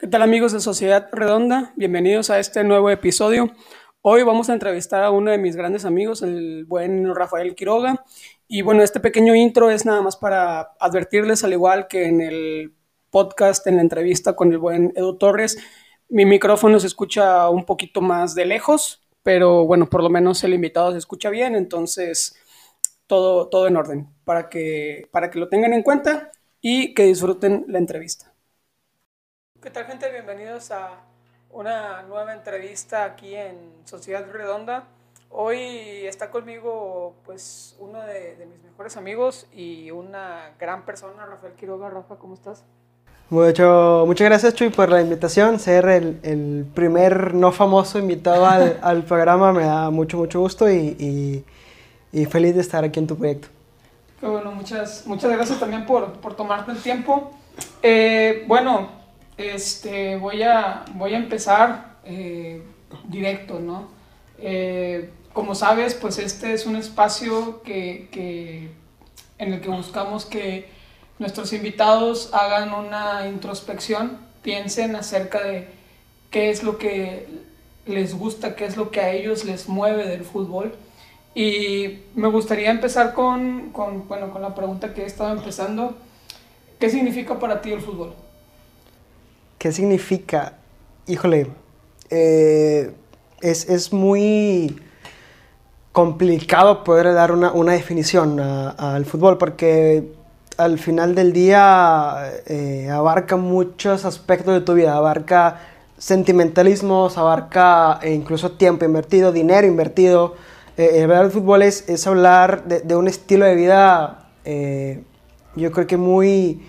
¿Qué tal amigos de Sociedad Redonda? Bienvenidos a este nuevo episodio. Hoy vamos a entrevistar a uno de mis grandes amigos, el buen Rafael Quiroga. Y bueno, este pequeño intro es nada más para advertirles, al igual que en el podcast, en la entrevista con el buen Edu Torres, mi micrófono se escucha un poquito más de lejos, pero bueno, por lo menos el invitado se escucha bien, entonces todo, todo en orden, para que, para que lo tengan en cuenta y que disfruten la entrevista. ¿Qué tal gente? Bienvenidos a una nueva entrevista aquí en Sociedad Redonda. Hoy está conmigo pues uno de, mis mejores amigos y una gran persona, Rafael Quiroga. Rafa, ¿cómo estás? Mucho, muchas gracias Chuy por la invitación, ser el, primer no famoso invitado al, programa me da mucho, mucho gusto y, feliz de estar aquí en tu proyecto. bueno, muchas, muchas gracias también por, por tomarte el tiempo. Eh, bueno, este, voy, a, voy a empezar eh, directo, ¿no? Eh, como sabes, pues este es un espacio que, en el que buscamos que nuestros invitados hagan una introspección, piensen acerca de qué es lo que les gusta, qué es lo que a ellos les mueve del fútbol. Y me gustaría empezar con, con, bueno, con la pregunta que he estado empezando. ¿Qué significa para ti el fútbol? ¿Qué significa? Híjole, eh, es, muy complicado poder dar una, definición al fútbol porque al final del día eh, abarca muchos aspectos de tu vida, abarca sentimentalismos, abarca eh, incluso tiempo invertido, dinero invertido. hablar del fútbol es, es hablar de, de, un estilo de vida, yo creo que muy,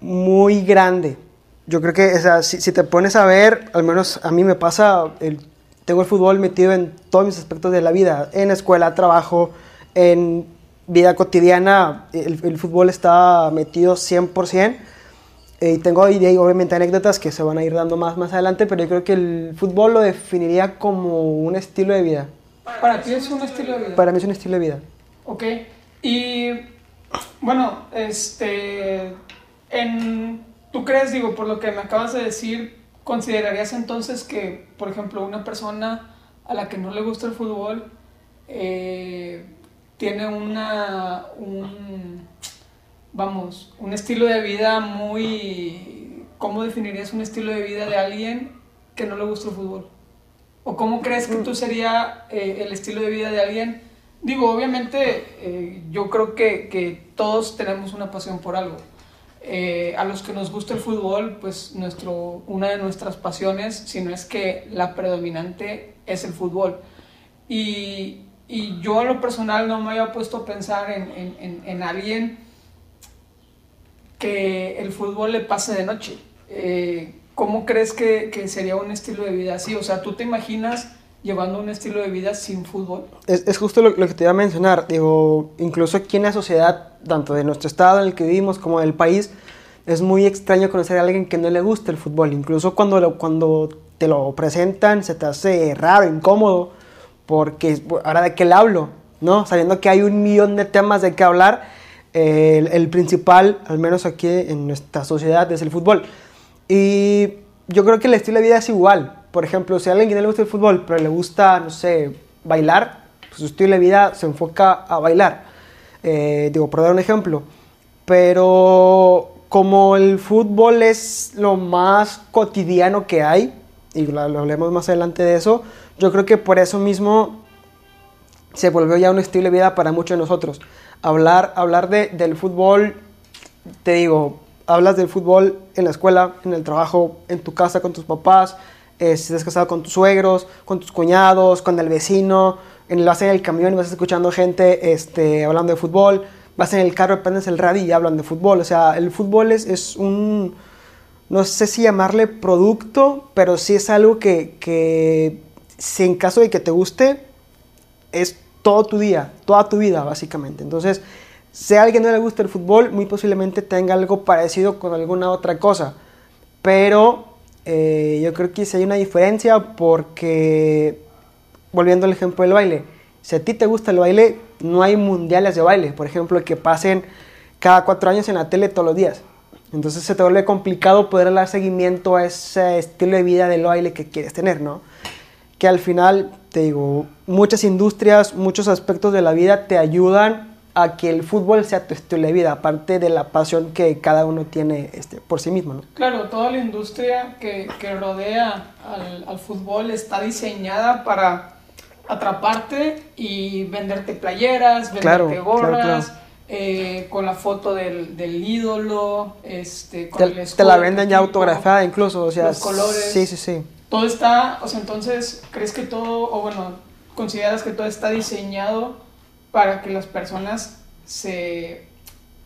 muy grande yo creo que si, te pones a ver, al menos a mí me pasa, el, tengo el fútbol metido en todos mis aspectos de la vida, en escuela, trabajo, en vida cotidiana, el, fútbol está metido 100%. Eh, y tengo ahí, obviamente anécdotas que se van a ir dando más más adelante, pero yo creo que el fútbol lo definiría como un estilo de vida. ¿Para ti es un estilo de vida? Para mí es un estilo de vida. Ok. Y bueno, este, en ¿Tú crees, digo, por lo que me acabas de decir, considerarías entonces que, por ejemplo, una persona a la que no le gusta el fútbol eh, tiene una, un, vamos, un estilo de vida muy, ¿cómo definirías un estilo de vida de alguien que no le gusta el fútbol? ¿O cómo crees que tú sería eh, el estilo de vida de alguien? Digo, obviamente, eh, yo creo que, que todos tenemos una pasión por algo eh, a los que nos gusta el fútbol, pues nuestro, una de nuestras pasiones, si no es que la predominante, es el fútbol. Y, y yo a lo personal no me había puesto a pensar en, en, en, alguien que el fútbol le pase de noche. Eh, ¿Cómo crees que, que, sería un estilo de vida así? O sea, ¿tú te imaginas llevando un estilo de vida sin fútbol? Es, justo lo, que te iba a mencionar. Digo, incluso aquí en la sociedad tanto de nuestro estado en el que vivimos como del país, es muy extraño conocer a alguien que no le guste el fútbol. Incluso cuando, cuando te lo presentan se te hace raro, incómodo, porque ahora de qué le hablo, ¿no? Sabiendo que hay un millón de temas de qué hablar, el, principal, al menos aquí en nuestra sociedad, es el fútbol. Y yo creo que el estilo de vida es igual. Por ejemplo, si a alguien que no le gusta el fútbol, pero le gusta, no sé, bailar, pues su estilo de vida se enfoca a bailar. Eh, digo, por dar un ejemplo. Pero como el fútbol es lo más cotidiano que hay, y lo, hablemos más adelante de eso, yo creo que por eso mismo se volvió ya un estilo de vida para muchos de nosotros. Hablar, hablar de, del fútbol, te digo, hablas del fútbol en la escuela, en el trabajo, en tu casa con tus papás, eh, si estás casado con tus suegros, con tus cuñados, con el vecino, en, vas en el camión y vas escuchando gente este, hablando de fútbol, vas en el carro, prendes el radio y hablan de fútbol. O sea, el fútbol es, es un, no sé si llamarle producto, pero sí es algo que, que si en caso de que te guste, es todo tu día, toda tu vida, básicamente. Entonces, si a alguien no le gusta el fútbol, muy posiblemente tenga algo parecido con alguna otra cosa. Pero eh, yo creo que sí hay una diferencia porque volviendo al ejemplo del baile, si a ti te gusta el baile, no hay mundiales de baile, por ejemplo, que pasen cada cuatro años en la tele todos los días. Entonces se te vuelve complicado poder dar seguimiento a ese estilo de vida del baile que quieres tener, ¿no? Que al final, te digo, muchas industrias, muchos aspectos de la vida te ayudan a que el fútbol sea tu estilo de vida, aparte de la pasión que cada uno tiene este, por sí mismo, ¿no? Claro, toda la industria que, que rodea al, al fútbol está diseñada para atraparte y venderte playeras, venderte Claro, claro, gorras, claro. eh, con la foto del, del ídolo, este, con Te, el te escudo la venden ya autografiada incluso, o sea, los colores. sí, sí, sí. Todo está, o sea, entonces, ¿crees que todo, o bueno, consideras que todo está diseñado para que las personas se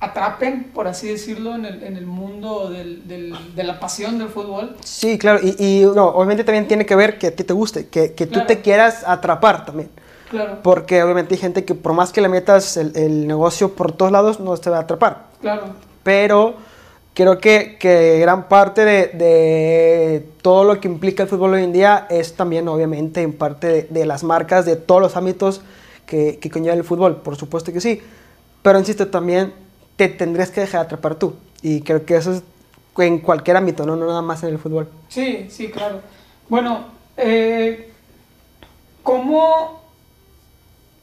atrapen, por así decirlo, en el, en el mundo del, del- de la pasión del fútbol? Sí, claro, y, y, no, obviamente también tiene que ver que a ti te guste, que, que tú te quieras atrapar también. Claro, Porque obviamente hay gente que por más que le metas el, el negocio por todos lados, no te va a atrapar. claro, Pero creo que, que gran parte de, de todo lo que implica el fútbol hoy en día es también obviamente en parte de, de las marcas, de todos los ámbitos que, que conlleva el fútbol, por supuesto que sí. Pero insisto, también te tendrías que dejar atrapar tú. Y creo que eso es en cualquier ámbito, no, no nada más en el fútbol. sí, sí, claro. Bueno, eh, ¿cómo,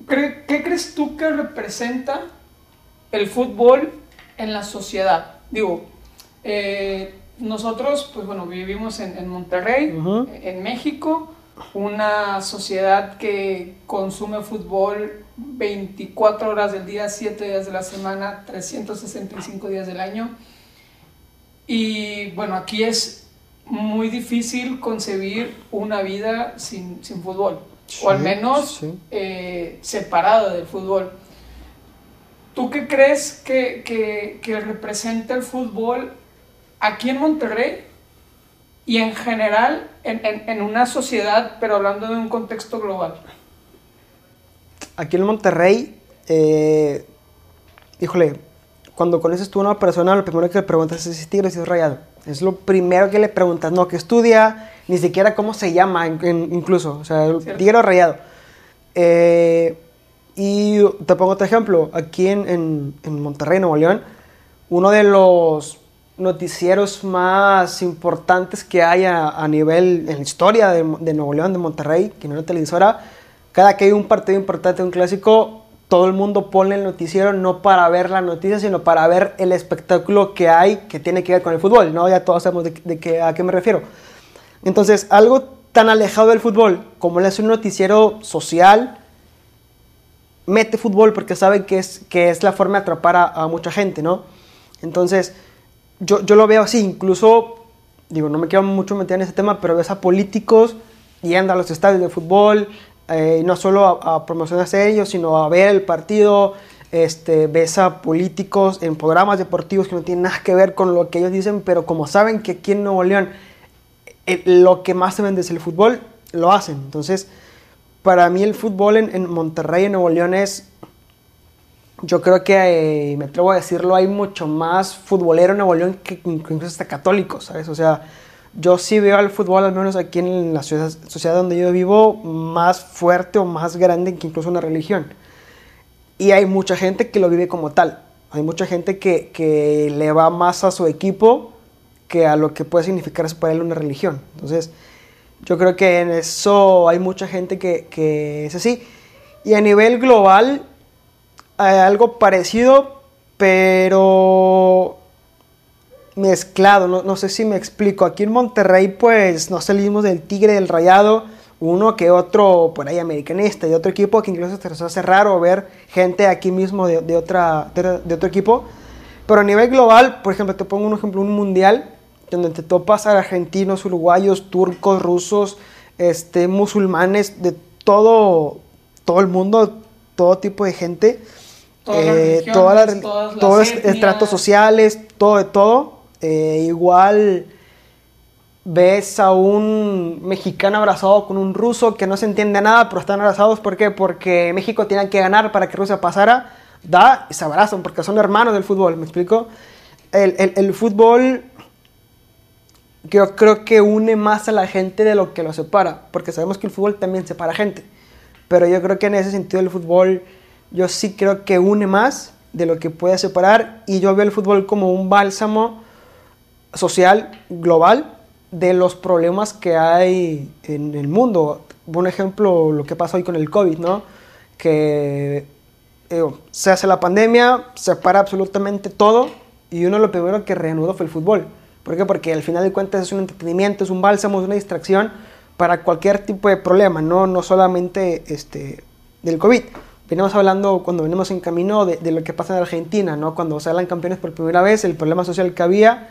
cre- qué crees tú que representa el fútbol en la sociedad? Digo, eh, nosotros, pues bueno, vivimos en, en Monterrey, en México, una sociedad que consume fútbol 24 horas del día, 7 días de la semana, 365 días del año. Y bueno, aquí es muy difícil concebir una vida sin, sin fútbol, o al menos sí. eh, separado del fútbol. ¿Tú qué crees que, que, que representa el fútbol aquí en Monterrey y en general en, en, en una sociedad, pero hablando de un contexto global? Aquí en Monterrey, eh, híjole, cuando conoces tú a una persona, lo primero que le preguntas es si es tigre o si es rayado. Es lo primero que le preguntas, no que estudia, ni siquiera cómo se llama, in- in- incluso, o sea, tigre o rayado. Eh, y te pongo otro ejemplo, aquí en, en- en Monterrey, Nuevo León, uno de los noticieros más importantes que hay a, nivel, en la historia de, Nuevo León, de Monterrey, que no una televisora, cada que hay un partido importante, un clásico, todo el mundo pone el noticiero no para ver la noticia, sino para ver el espectáculo que hay que tiene que ver con el fútbol, ¿no? Ya todos sabemos de, qué- a qué me refiero. Entonces, algo tan alejado del fútbol como es un noticiero social, mete fútbol porque sabe que es, que es la forma de atrapar a mucha gente, ¿no? Entonces, yo, yo lo veo así, incluso, digo, no me quiero mucho meter en ese tema, pero ves a políticos yendo a los estadios de fútbol, eh, no solo a, a promocionarse ellos, sino a ver el partido, este, ves a políticos en programas deportivos que no tienen nada que ver con lo que ellos dicen, pero como saben que aquí en Nuevo León eh, lo que más se vende es el fútbol, lo hacen. Entonces, para mí el fútbol en, en Monterrey, en Nuevo León es, yo creo que, eh, me atrevo a decirlo, hay mucho más futbolero en Nuevo León que incluso hasta católicos, ¿sabes? O sea, yo sí veo al fútbol, al menos aquí en la ciudad, sociedad donde yo vivo, más fuerte o más grande que incluso una religión. Y hay mucha gente que lo vive como tal. Hay mucha gente que, que le va más a su equipo que a lo que puede significar para él una religión. Entonces, yo creo que en eso hay mucha gente que, que es así. Y a nivel global, algo parecido, pero mezclado. No, sé si me explico. Aquí en Monterrey, pues no salimos del Tigre, del Rayado. Uno que otro por ahí americanista y otro equipo que incluso se nos hace raro ver gente aquí mismo de, de otra, de otro equipo. Pero a nivel global, por ejemplo, te pongo un ejemplo, un mundial donde te topas a argentinos, uruguayos, turcos, rusos, este, musulmanes, de todo, todo el mundo, todo tipo de gente, Todas eh, todas las- todas las todos los etnias. estratos sociales, todo de todo. Eh, igual ves a un mexicano abrazado con un ruso que no se entiende nada, pero están abrazados. ¿Por qué? Porque México tiene que ganar para que Rusia pasara. Da y se abrazan porque son hermanos del fútbol, ¿me explico? El, el- el fútbol yo creo que une más a la gente de lo que lo separa, porque sabemos que el fútbol también separa gente. Pero yo creo que en ese sentido el fútbol, yo sí creo que une más de lo que puede separar y yo veo el fútbol como un bálsamo social global de los problemas que hay en el mundo. Un ejemplo, lo que pasa hoy con el COVID, ¿no? Que eh, se hace la pandemia, se para absolutamente todo y uno lo primero que reanudó fue el fútbol. ¿Por qué? Porque al final de cuentas es un entretenimiento, es un bálsamo, es una distracción para cualquier tipo de problema, no, no solamente este, del COVID. Venimos hablando cuando venimos en camino de, de, lo que pasa en Argentina, ¿no? Cuando salen campeones por primera vez, el problema social que había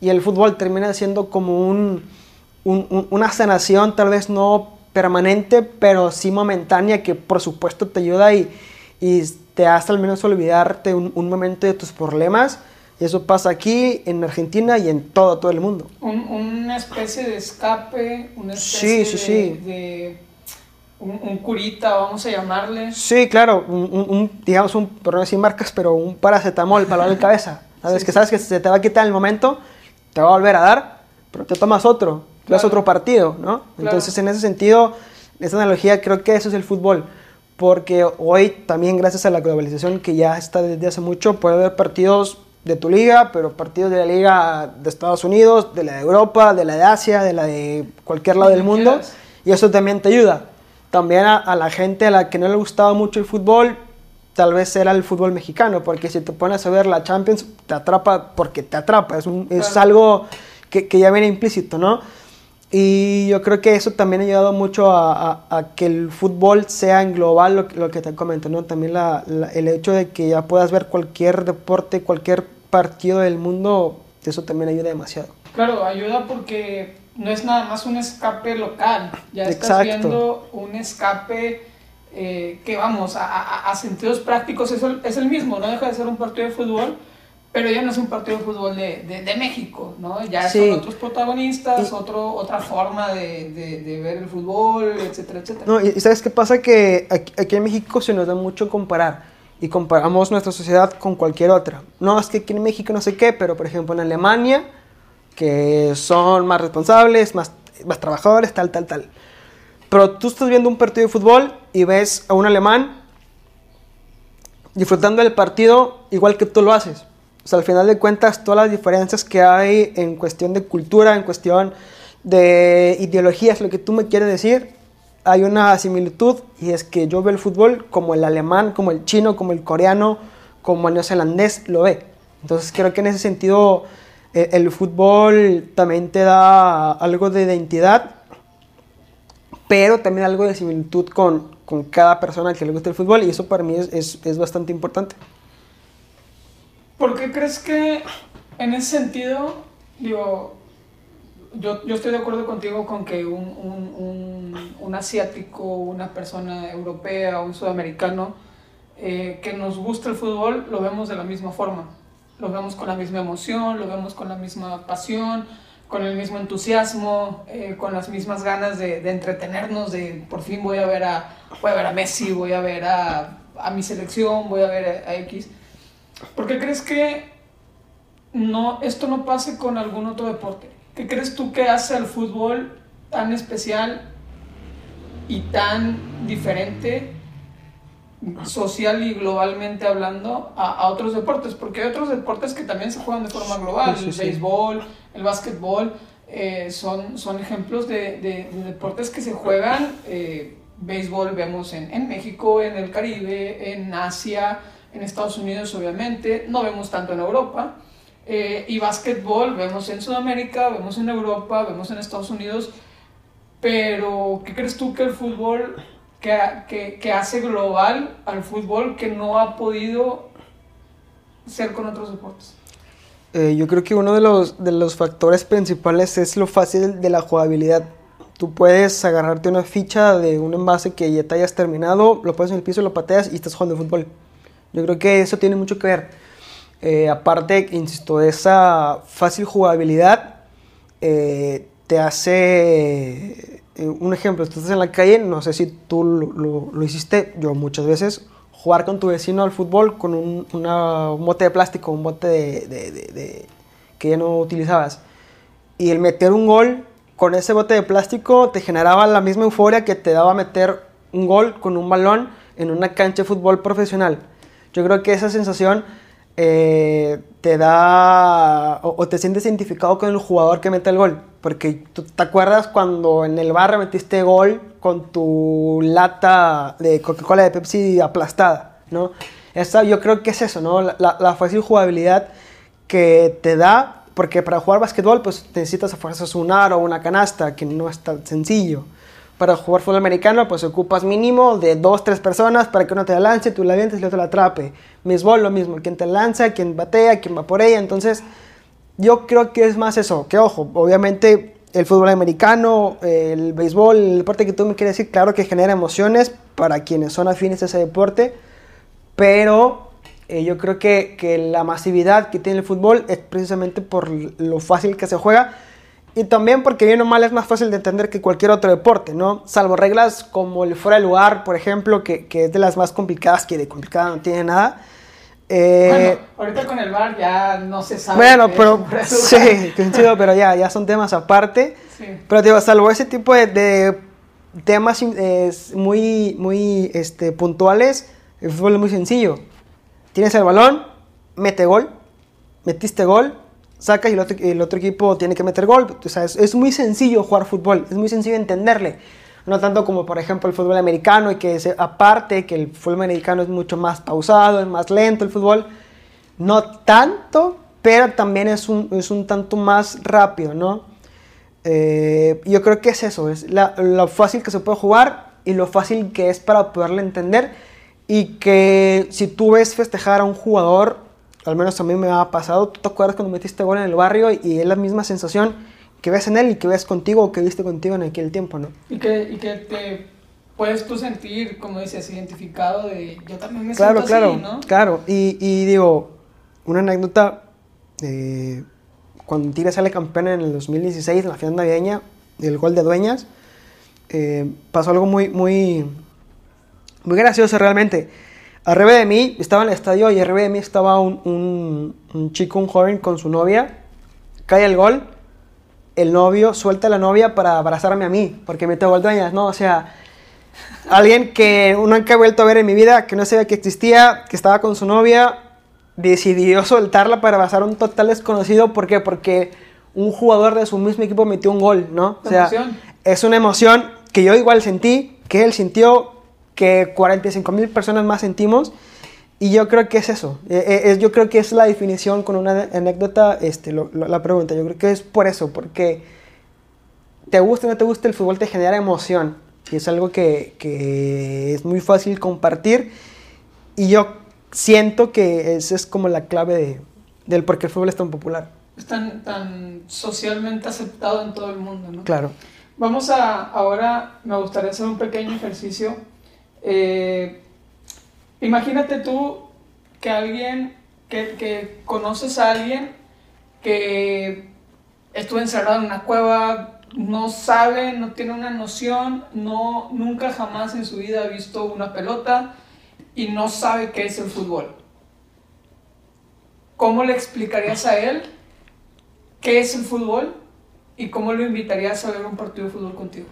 y el fútbol termina siendo como un, un, una sanación, tal vez no permanente, pero sí momentánea, que por supuesto te ayuda y, y te hace al menos olvidarte un, un momento de tus problemas y eso pasa aquí, en Argentina y en todo, todo el mundo. Un, una especie de escape, una especie sí, sí, de, sí. de un, un, curita, vamos a llamarle. Sí, claro, un, un, digamos, un, no decir marcas, pero un paracetamol para la cabeza. ¿Sabes? Sí, que sabes que se te va a quitar el momento, te va a volver a dar, pero te tomas otro, te claro. das otro partido, ¿no? Claro. Entonces, en ese sentido, esa analogía, creo que eso es el fútbol. Porque hoy también, gracias a la globalización que ya está desde hace mucho, puede haber partidos de tu liga, pero partidos de la liga de Estados Unidos, de la de Europa, de la de Asia, de la de cualquier lado del mundo, y eso también te ayuda. También a, a, la gente a la que no le gustaba mucho el fútbol, tal vez era el fútbol mexicano, porque si te pones a ver la Champions, te atrapa porque te atrapa, es, un, es algo que, que, ya viene implícito, ¿no? Y yo creo que eso también ha ayudado mucho a, a, a que el fútbol sea en global lo, lo que te comento, ¿no? También la, la, el hecho de que ya puedas ver cualquier deporte, cualquier partido del mundo, eso también ayuda demasiado. Claro, ayuda porque no es nada más un escape local, ya estás Exacto. viendo un escape eh, que vamos, a, a, a, sentidos prácticos es el, es el mismo, no deja de ser un partido de fútbol, pero ya no es un partido de fútbol de, de, de México, ¿no? Ya sí. son otros protagonistas, y, otro, otra forma de, de, ver el fútbol, etcétera, etcétera. No, y ¿sabes qué pasa? Que aquí, aquí en México se nos da mucho comparar y comparamos nuestra sociedad con cualquier otra. No es que aquí en México no sé qué, pero por ejemplo en Alemania, que son más responsables, más, más trabajadores, tal, tal, tal. Pero tú estás viendo un partido de fútbol y ves a un alemán disfrutando del partido igual que tú lo haces. O sea, al final de cuentas, todas las diferencias que hay en cuestión de cultura, en cuestión de ideologías, lo que tú me quieres decir, hay una similitud y es que yo veo el fútbol como el alemán, como el chino, como el coreano, como el neozelandés lo ve. Entonces creo que en ese sentido el fútbol también te da algo de identidad, pero también algo de similitud con, con cada persona que le gusta el fútbol y eso para mí es, es, es bastante importante. ¿Por qué crees que en ese sentido, digo, yo, yo, estoy de acuerdo contigo con que un, un, un, un, asiático, una persona europea, un sudamericano eh, que nos gusta el fútbol, lo vemos de la misma forma. Lo vemos con la misma emoción, lo vemos con la misma pasión, con el mismo entusiasmo, eh, con las mismas ganas de, entretenernos, de por fin voy a ver a, voy a, ver a Messi, voy a ver a, a mi selección, voy a ver a, a X. ¿Por qué crees que no, esto no pase con algún otro deporte? ¿Qué crees tú que hace al fútbol tan especial y tan diferente, social y globalmente hablando, a, a, otros deportes? Porque hay otros deportes que también se juegan de forma global, sí, sí, el béisbol, el básquetbol, eh, son, son ejemplos de, de, de, deportes que se juegan. Eh, béisbol vemos en, en México, en el Caribe, en Asia, en Estados Unidos obviamente, no vemos tanto en Europa. Eh, y básquetbol vemos en Sudamérica, vemos en Europa, vemos en Estados Unidos, pero ¿qué crees tú que el fútbol, que, que, que, hace global al fútbol que no ha podido ser con otros deportes? Eh, yo creo que uno de los, de los factores principales es lo fácil de la jugabilidad. Tú puedes agarrarte una ficha de un envase que ya te hayas terminado, lo pones en el piso, lo pateas y estás jugando fútbol. Yo creo que eso tiene mucho que ver. Eh, aparte, insisto, esa fácil jugabilidad eh, te hace... Eh, un ejemplo, tú estás en la calle, no sé si tú lo, lo, lo hiciste, yo muchas veces, jugar con tu vecino al fútbol con un, una, un bote de plástico, un bote de, que ya no utilizabas. Y el meter un gol con ese bote de plástico te generaba la misma euforia que te daba meter un gol con un balón en una cancha de fútbol profesional. Yo creo que esa sensación eh, te da o, te sientes identificado con el jugador que mete el gol. Porque tú te acuerdas cuando en el barrio metiste gol con tu lata de Coca-Cola de Pepsi aplastada, ¿no? Esa, yo creo que es eso, ¿no? La, la, fácil jugabilidad que te da, porque para jugar básquetbol pues necesitas a fuerzas un aro o una canasta, que no es tan sencillo. Para jugar fútbol americano, pues ocupas mínimo de dos, tres personas para que uno te la lance, tú la vientes y el otro la atrape. Misbol, lo mismo, quien te lanza, quien batea, quien va por ella. Entonces, yo creo que es más eso. Que ojo, obviamente el fútbol americano, el béisbol, el deporte que tú me quieres decir, claro que genera emociones para quienes son afines a ese deporte, pero eh, yo creo que, que la masividad que tiene el fútbol es precisamente por lo fácil que se juega y también porque bien o mal es más fácil de entender que cualquier otro deporte, ¿no? Salvo reglas como el fuera de lugar, por ejemplo, que, que es de las más complicadas, que de complicada no tiene nada. Eh, bueno, ahorita con el bar ya no se sabe. Bueno, pero sí, coincido, pero ya, ya son temas aparte. Sí. Pero digo, salvo ese tipo de, de temas muy, muy este, puntuales, el fútbol es muy sencillo. Tienes el balón, mete gol, metiste gol, sacas y el otro, equipo tiene que meter gol. Es, muy sencillo jugar fútbol, es muy sencillo entenderle. No tanto como, por ejemplo, el fútbol americano, y que aparte que el fútbol americano es mucho más pausado, es más lento el fútbol. No tanto, pero también es un, es un tanto más rápido, ¿no? Eh, yo creo que es eso, es lo fácil que se puede jugar y lo fácil que es para poderle entender. Y que si tú ves festejar a un jugador al menos a mí me ha pasado, tú te acuerdas cuando metiste gol en el barrio y es la misma sensación que ves en él y que ves contigo o que viste contigo en aquel tiempo, ¿no? Y que, y que te puedes tú sentir, como dices, identificado de yo también me claro, siento claro, así, ¿no? Claro, y, y digo, una anécdota, eh, cuando Tigre sale campeón en el 2016 en la final navideña, el gol de Dueñas, eh, pasó algo muy, muy, muy gracioso realmente Arriba de mí, estaba en el estadio y arriba de mí estaba un, chico, un joven con su novia. Cae el gol, el novio suelta a la novia para abrazarme a mí, porque me tengo dueñas, ¿no? O sea, alguien que nunca he vuelto a ver en mi vida, que no sabía que existía, que estaba con su novia, decidió soltarla para abrazar a un total desconocido. ¿Por qué? Porque un jugador de su mismo equipo metió un gol, ¿no? O sea, es una emoción que yo igual sentí, que él sintió, que 45 mil personas más sentimos. Y yo creo que es eso. Eh, eh, es, yo creo que es la definición con una anécdota, este, la pregunta. Yo creo que es por eso, porque te gusta o no te gusta el fútbol, te genera emoción. Y es algo que, que es muy fácil compartir. Y yo siento que esa es como la clave de, del por qué el fútbol es tan popular. Es tan, tan socialmente aceptado en todo el mundo, ¿no? Claro. Vamos a, ahora, me gustaría hacer un pequeño ejercicio eh, imagínate tú que alguien, que, conoces a alguien que estuvo encerrado en una cueva, no sabe, no tiene una noción, no, nunca jamás en su vida ha visto una pelota y no sabe qué es el fútbol. ¿Cómo le explicarías a él qué es el fútbol y cómo lo invitarías a ver un partido de fútbol contigo?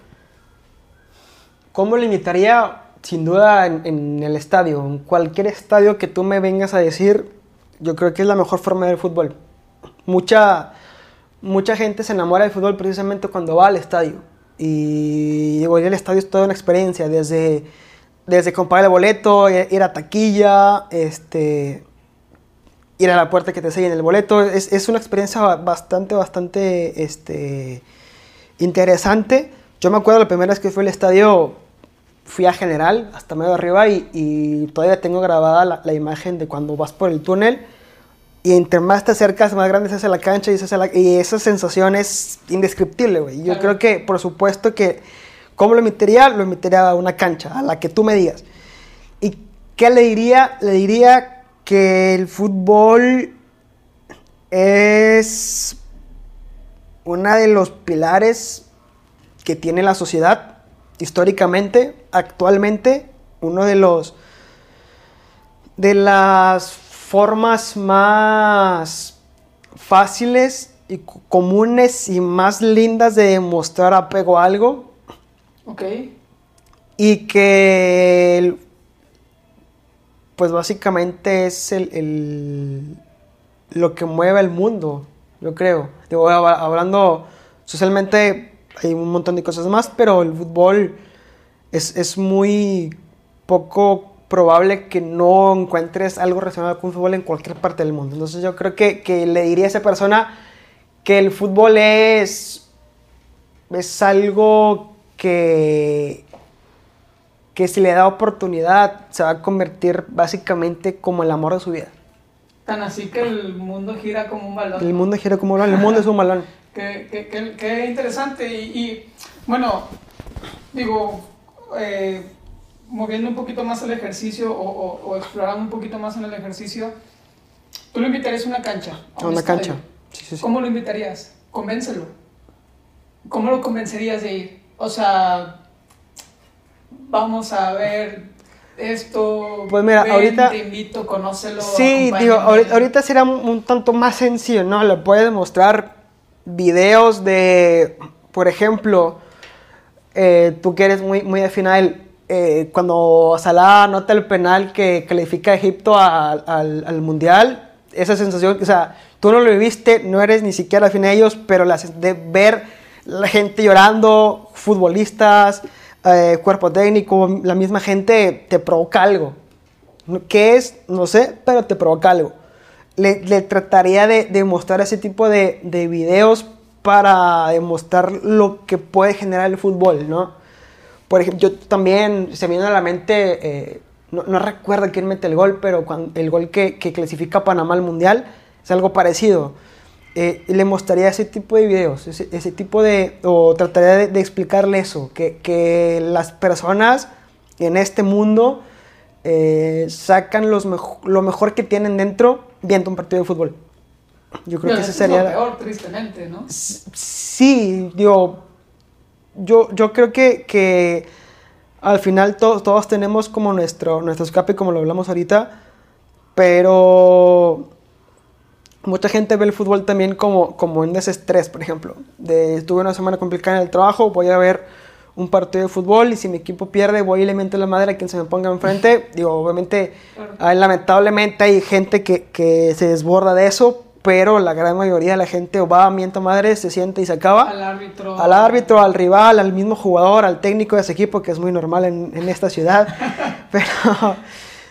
¿Cómo le invitaría? Sin duda en, el estadio, en cualquier estadio que tú me vengas a decir, yo creo que es la mejor forma de ver fútbol. Mucha, mucha gente se enamora del fútbol precisamente cuando va al estadio. Y digo, ir al estadio es toda una experiencia, desde, desde comprar el boleto, ir a taquilla, este, ir a la puerta que te sellen el boleto. Es, es, una experiencia bastante, bastante este, interesante. Yo me acuerdo la primera vez que fui al estadio, fui a General hasta medio arriba y, todavía tengo grabada la, imagen de cuando vas por el túnel y entre más te acercas, más grande se hace la cancha y, y esa sensación es indescriptible, güey. Yo creo que, por supuesto que, ¿cómo lo emitiría? Lo emitiría a una cancha, a la que tú me digas. ¿Y qué le diría? Le diría que el fútbol es uno de los pilares que tiene la sociedad históricamente, actualmente, uno de los de las formas más fáciles y comunes y más lindas de demostrar apego a algo. Ok. Y que pues básicamente es el, el- lo que mueve el mundo, yo creo. Digo, hab- hablando socialmente hay un montón de cosas más, pero el fútbol es, es muy poco probable que no encuentres algo relacionado con fútbol en cualquier parte del mundo. Entonces yo creo que, que le diría a esa persona que el fútbol es, es algo que, que si le da oportunidad se va a convertir básicamente como el amor de su vida. Tan así que el mundo gira como un balón. El mundo gira como un balón, el mundo es un balón. Qué, qué- qué- qué interesante. Y, y, bueno, digo, eh, moviendo un poquito más el ejercicio o, o- o explorando un poquito más en el ejercicio, tú lo invitarías a una cancha. A un una cancha. Sí, sí, sí. ¿Cómo lo invitarías? Convéncelo. ¿Cómo lo convencerías de ir? O sea, vamos a ver esto. Pues mira, ven, ahorita- Te invito, conócelo. Sí, digo, ahorita, ahorita será un, un tanto más sencillo, ¿no? Le puedes mostrar videos de, por ejemplo, eh, tú que eres muy, muy de final, eh, cuando Salah anota el penal que califica a Egipto al, al Mundial, esa sensación, o sea, tú no lo viviste, no eres ni siquiera afín a ellos, pero la, sen- de ver la gente llorando, futbolistas, eh, cuerpo técnico, la misma gente, te provoca algo. ¿Qué es? No sé, pero te provoca algo. Le, trataría de, mostrar ese tipo de, de videos para demostrar lo que puede generar el fútbol, ¿no? Por ejemplo, yo también se viene a la mente, eh, no, no recuerdo quién mete el gol, pero el gol que, clasifica a Panamá al Mundial es algo parecido. Eh, le mostraría ese tipo de videos, ese, tipo de, o trataría de, de explicarle eso, que, que las personas en este mundo eh, sacan los lo mejor que tienen dentro viendo un partido de fútbol. Yo creo Pero que ese eso sería... Lo peor, tristemente, ¿no? Sí, digo, yo, yo creo que, que al final to- todos tenemos como nuestro, nuestro escape, como lo hablamos ahorita, pero mucha gente ve el fútbol también como, como en ese estrés, por ejemplo. De, tuve una semana complicada en el trabajo, voy a ver un partido de fútbol y si mi equipo pierde voy y le meto la madre a quien se me ponga enfrente. Digo, obviamente, Claro. lamentablemente hay gente que, que se desborda de eso, pero la gran mayoría de la gente o va, mienta madre, se siente y se acaba Al árbitro. al árbitro, al rival, al mismo jugador, al técnico de ese equipo, que es muy normal en, en esta ciudad, pero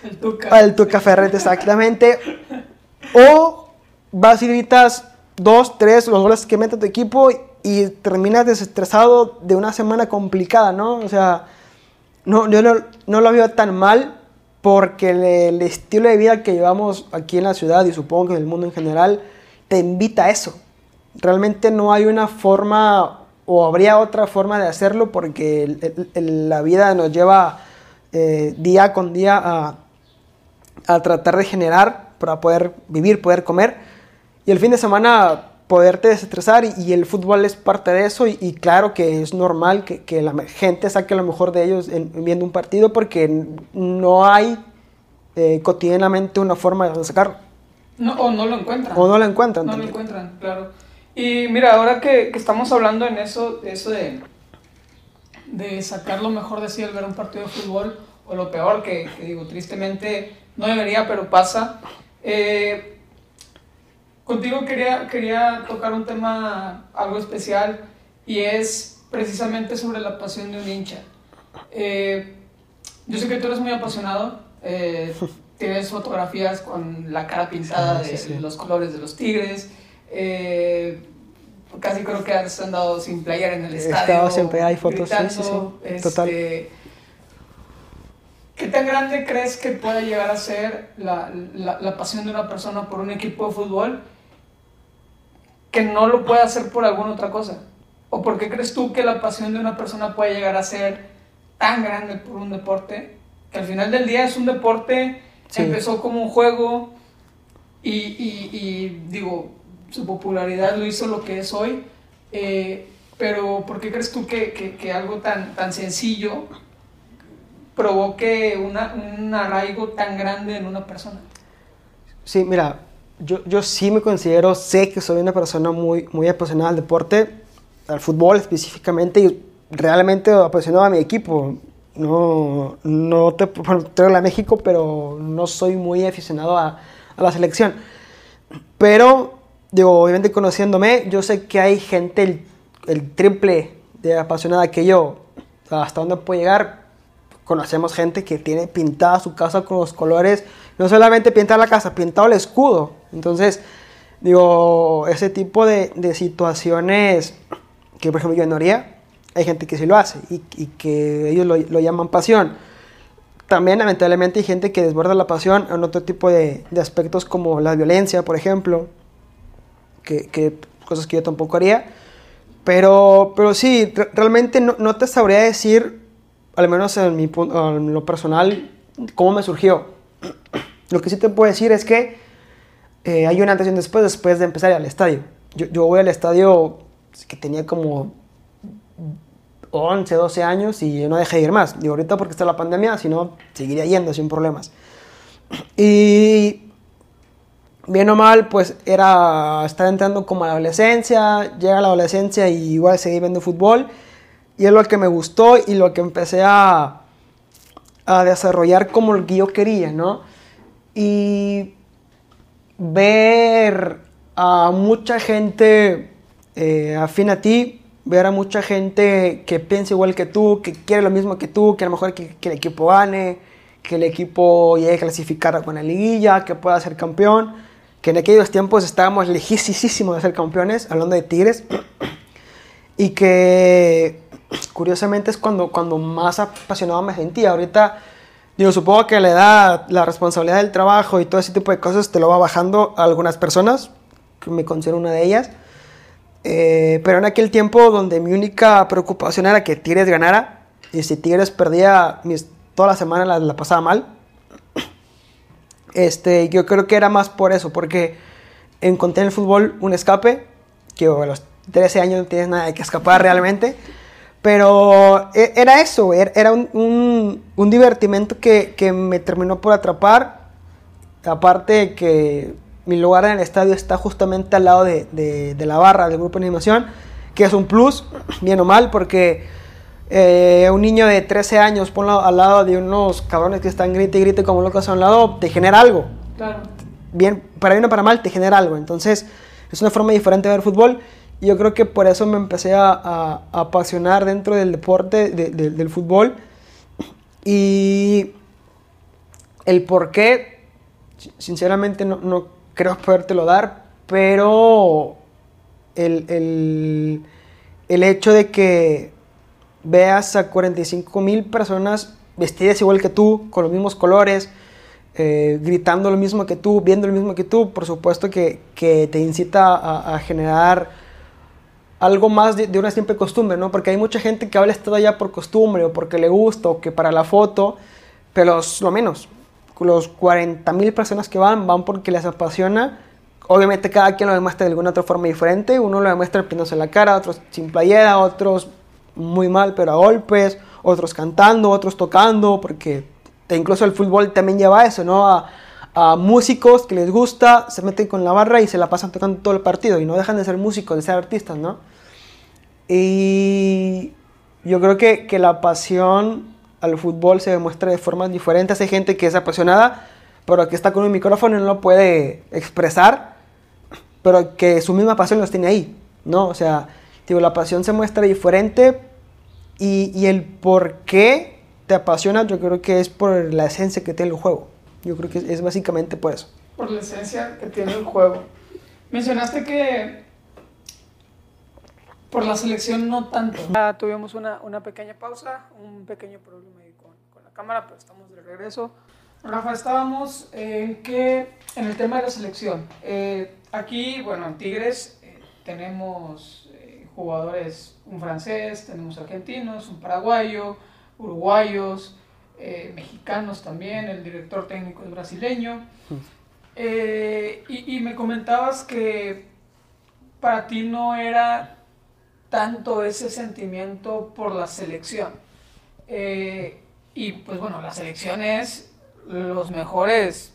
El Tuca. al Tuca Ferret exactamente. O vas y gritas dos, tres, los goles que mete tu equipo y terminas desestresado de una semana complicada, ¿no? O sea, no, yo no, no lo veo tan mal porque el, el estilo de vida que llevamos aquí en la ciudad y supongo que en el mundo en general te invita a eso. Realmente no hay una forma o habría otra forma de hacerlo porque el- el- la vida nos lleva eh, día con día a, a tratar de generar para poder vivir, poder comer y el fin de semana poderte desestresar y, y el fútbol es parte de eso y, y claro que es normal que, que la gente saque lo mejor de ellos en- viendo un partido porque no hay eh, cotidianamente una forma de sacarlo No, o no lo encuentran. o no lo encuentran No lo también. encuentran, claro. Y mira, ahora que, que estamos hablando en eso, eso de, de sacar lo mejor de sí al ver un partido de fútbol, o lo peor, que, que digo, tristemente no debería, pero pasa. eh, contigo quería, quería tocar un tema algo especial y es precisamente sobre la pasión de un hincha. Eh, yo sé que tú eres muy apasionado, eh, tienes fotografías con la cara pintada Sí, de sí, los colores de los tigres, eh, casi creo que has andado sin playera en el estadio. estado siempre, hay fotos, sí, sí, sí, total. este, ¿Qué tan grande crees que puede llegar a ser la, la, la pasión de una persona por un equipo de fútbol que no lo puede hacer por alguna otra cosa? ¿O por qué crees tú que la pasión de una persona puede llegar a ser tan grande por un deporte? Que al final del día es un deporte, Sí. empezó como un juego y, y- y, digo, su popularidad lo hizo lo que es hoy. eh, pero ¿por qué crees tú que, que- que algo tan, tan sencillo provoque una, un arraigo tan grande en una persona? Sí, mira, yo, yo sí me considero, sé que soy una persona muy, muy apasionada al deporte, al fútbol específicamente, y realmente apasionado a mi equipo. no, no te, traigo la México, pero no soy muy aficionado a, a la selección. Pero, digo, obviamente conociéndome, yo sé que hay gente el, el triple de apasionada que yo. Hasta dónde puedo llegar, conocemos gente que tiene pintada su casa con los colores, no solamente pintar la casa, pintado el escudo. Entonces, digo, ese tipo de, de situaciones que, por ejemplo, yo no haría, hay gente que sí lo hace y, y que ellos lo, lo, llaman pasión. También, lamentablemente, hay gente que desborda la pasión en otro tipo de, de aspectos como la violencia, por ejemplo, que, que, cosas que yo tampoco haría. Pero, pero sí, realmente no, no, te sabría decir, al menos en, mi, en lo personal, cómo me surgió. Lo que sí te puedo decir es que eh, hay una antes y un después, después de empezar al estadio. Yo, yo voy al estadio que tenía como 11, 12 años y no dejé de ir más. Digo, ahorita porque está la pandemia, si no, seguiría yendo sin problemas. Y bien o mal, pues era estar entrando como a la adolescencia, llega la adolescencia y igual seguí viendo fútbol. Y es lo que me gustó y lo que empecé a, a desarrollar como lo que yo quería, ¿no? Y ver a mucha gente eh, afín a ti, ver a mucha gente que piensa igual que tú, que quiere lo mismo que tú, que a lo mejor que, que el equipo gane, que el equipo llegue a clasificar con la liguilla, que pueda ser campeón, que en aquellos tiempos estábamos lejísimos de ser campeones, hablando de Tigres, y que curiosamente es cuando, cuando más apasionado me sentía. Ahorita, digo, supongo que la edad, la responsabilidad del trabajo y todo ese tipo de cosas te lo va bajando a algunas personas, me considero una de ellas. Eh, pero en aquel tiempo donde mi única preocupación era que Tigres ganara, y si Tigres perdía, toda la semana la, la, pasaba mal. Este, yo creo que era más por eso, porque encontré en el fútbol un escape, que a los 13 años no tienes nada de que escapar realmente, pero era eso, era un, un, un divertimento que, que, me terminó por atrapar, aparte que mi lugar en el estadio está justamente al lado de, de, de la barra del grupo de animación, que es un plus, bien o mal, porque eh, un niño de 13 años, ponlo al lado de unos cabrones que están grite y grite como locos a un lado, te genera algo. Claro. Bien, para bien o para mal, te genera algo. Entonces, es una forma diferente de ver fútbol. Yo creo que por eso me empecé a, a, apasionar dentro del deporte, de, de, del fútbol. Y el por qué, sinceramente, no, no creo podértelo dar, pero el, el, el hecho de que veas a 45 mil personas vestidas igual que tú, con los mismos colores, eh, gritando lo mismo que tú, viendo lo mismo que tú, por supuesto que, que te incita a, generar algo más de, de, una simple costumbre, ¿no? Porque hay mucha gente que habla esto ya por costumbre o porque le gusta o que para la foto, pero los, lo menos, los 40 mil personas que van, van porque les apasiona. Obviamente cada quien lo demuestra de alguna otra forma diferente. Uno lo demuestra pintándose la cara, otros sin playera, otros muy mal pero a golpes, otros cantando, otros tocando, porque incluso el fútbol también lleva eso, ¿no? A, a, músicos que les gusta, se meten con la barra y se la pasan tocando todo el partido y no dejan de ser músicos, de ser artistas, ¿no? Y yo creo que, que la pasión al fútbol se demuestra de formas diferentes. Hay gente que es apasionada, pero que está con un micrófono y no lo puede expresar, pero que su misma pasión los tiene ahí, ¿no? O sea, digo, la pasión se muestra diferente y, y, el por qué te apasiona, yo creo que es por la esencia que tiene el juego. Yo creo que es, es básicamente por eso. Por la esencia que tiene el juego. Mencionaste que por la selección no tanto. Ya tuvimos una, una, pequeña pausa, un pequeño problema ahí con, con, la cámara, pero estamos de regreso. Rafa, estábamos en que en el tema de la selección. Eh, aquí, bueno, en Tigres eh, tenemos eh, jugadores, un francés, tenemos argentinos, un paraguayo, uruguayos, mexicanos también, el director técnico es brasileño. Y, y me comentabas que para ti no era tanto ese sentimiento por la selección. Eh, y pues bueno, la selección es los mejores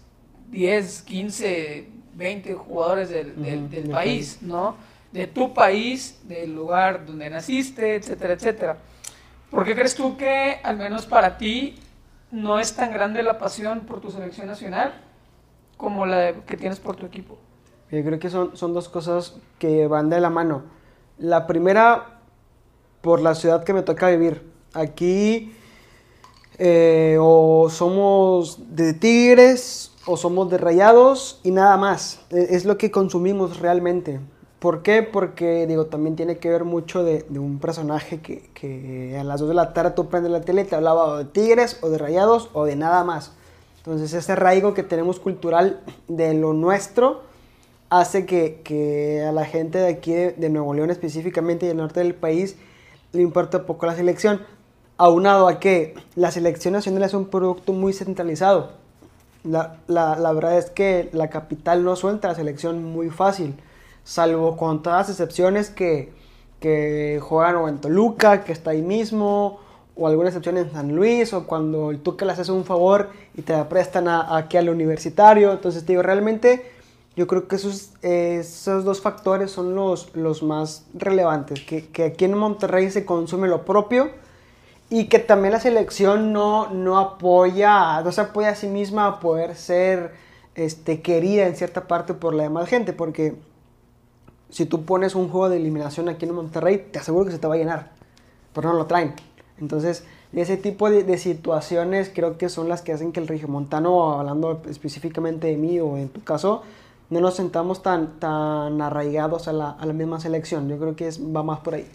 10, 15, 20 jugadores del, del, del país, ¿no? De tu país, del lugar donde naciste, etcétera, etcétera. ¿Por qué crees tú que, al menos para ti, no es tan grande la pasión por tu selección nacional como la que tienes por tu equipo? Yo creo que son, son dos cosas que van de la mano. La primera, por la ciudad que me toca vivir. Aquí eh, o somos de Tigres o somos de Rayados y nada más. E, es lo que consumimos realmente. ¿Por qué? Porque, digo, también tiene que ver mucho de, un personaje que, que, a las 2 de la tarde tú prendes la tele y te hablaba de Tigres o de Rayados o de nada más. Entonces ese arraigo que tenemos cultural de lo nuestro hace que, que a la gente de aquí de, Nuevo León específicamente y del norte del país le importa poco la selección. Aunado a que la selección nacional es un producto muy centralizado. La, la, la verdad es que la capital no suelta la selección muy fácil salvo con todas las excepciones que, que juegan o en Toluca, que está ahí mismo, o alguna excepción en San Luis, o cuando el Tuca le haces un favor y te prestan aquí al universitario. Entonces, digo, realmente yo creo que esos, esos dos factores son los, los más relevantes, que, que, aquí en Monterrey se consume lo propio y que también la selección no, no apoya, no se apoya a sí misma a poder ser este, querida en cierta parte por la demás gente, porque si tú pones un juego de eliminación aquí en Monterrey, te aseguro que se te va a llenar, pero no lo traen. Entonces, ese tipo de, situaciones creo que son las que hacen que el regiomontano, hablando específicamente de mí o en tu caso, no nos sentamos tan, tan arraigados a la, a la misma selección. Yo creo que es, va más por ahí.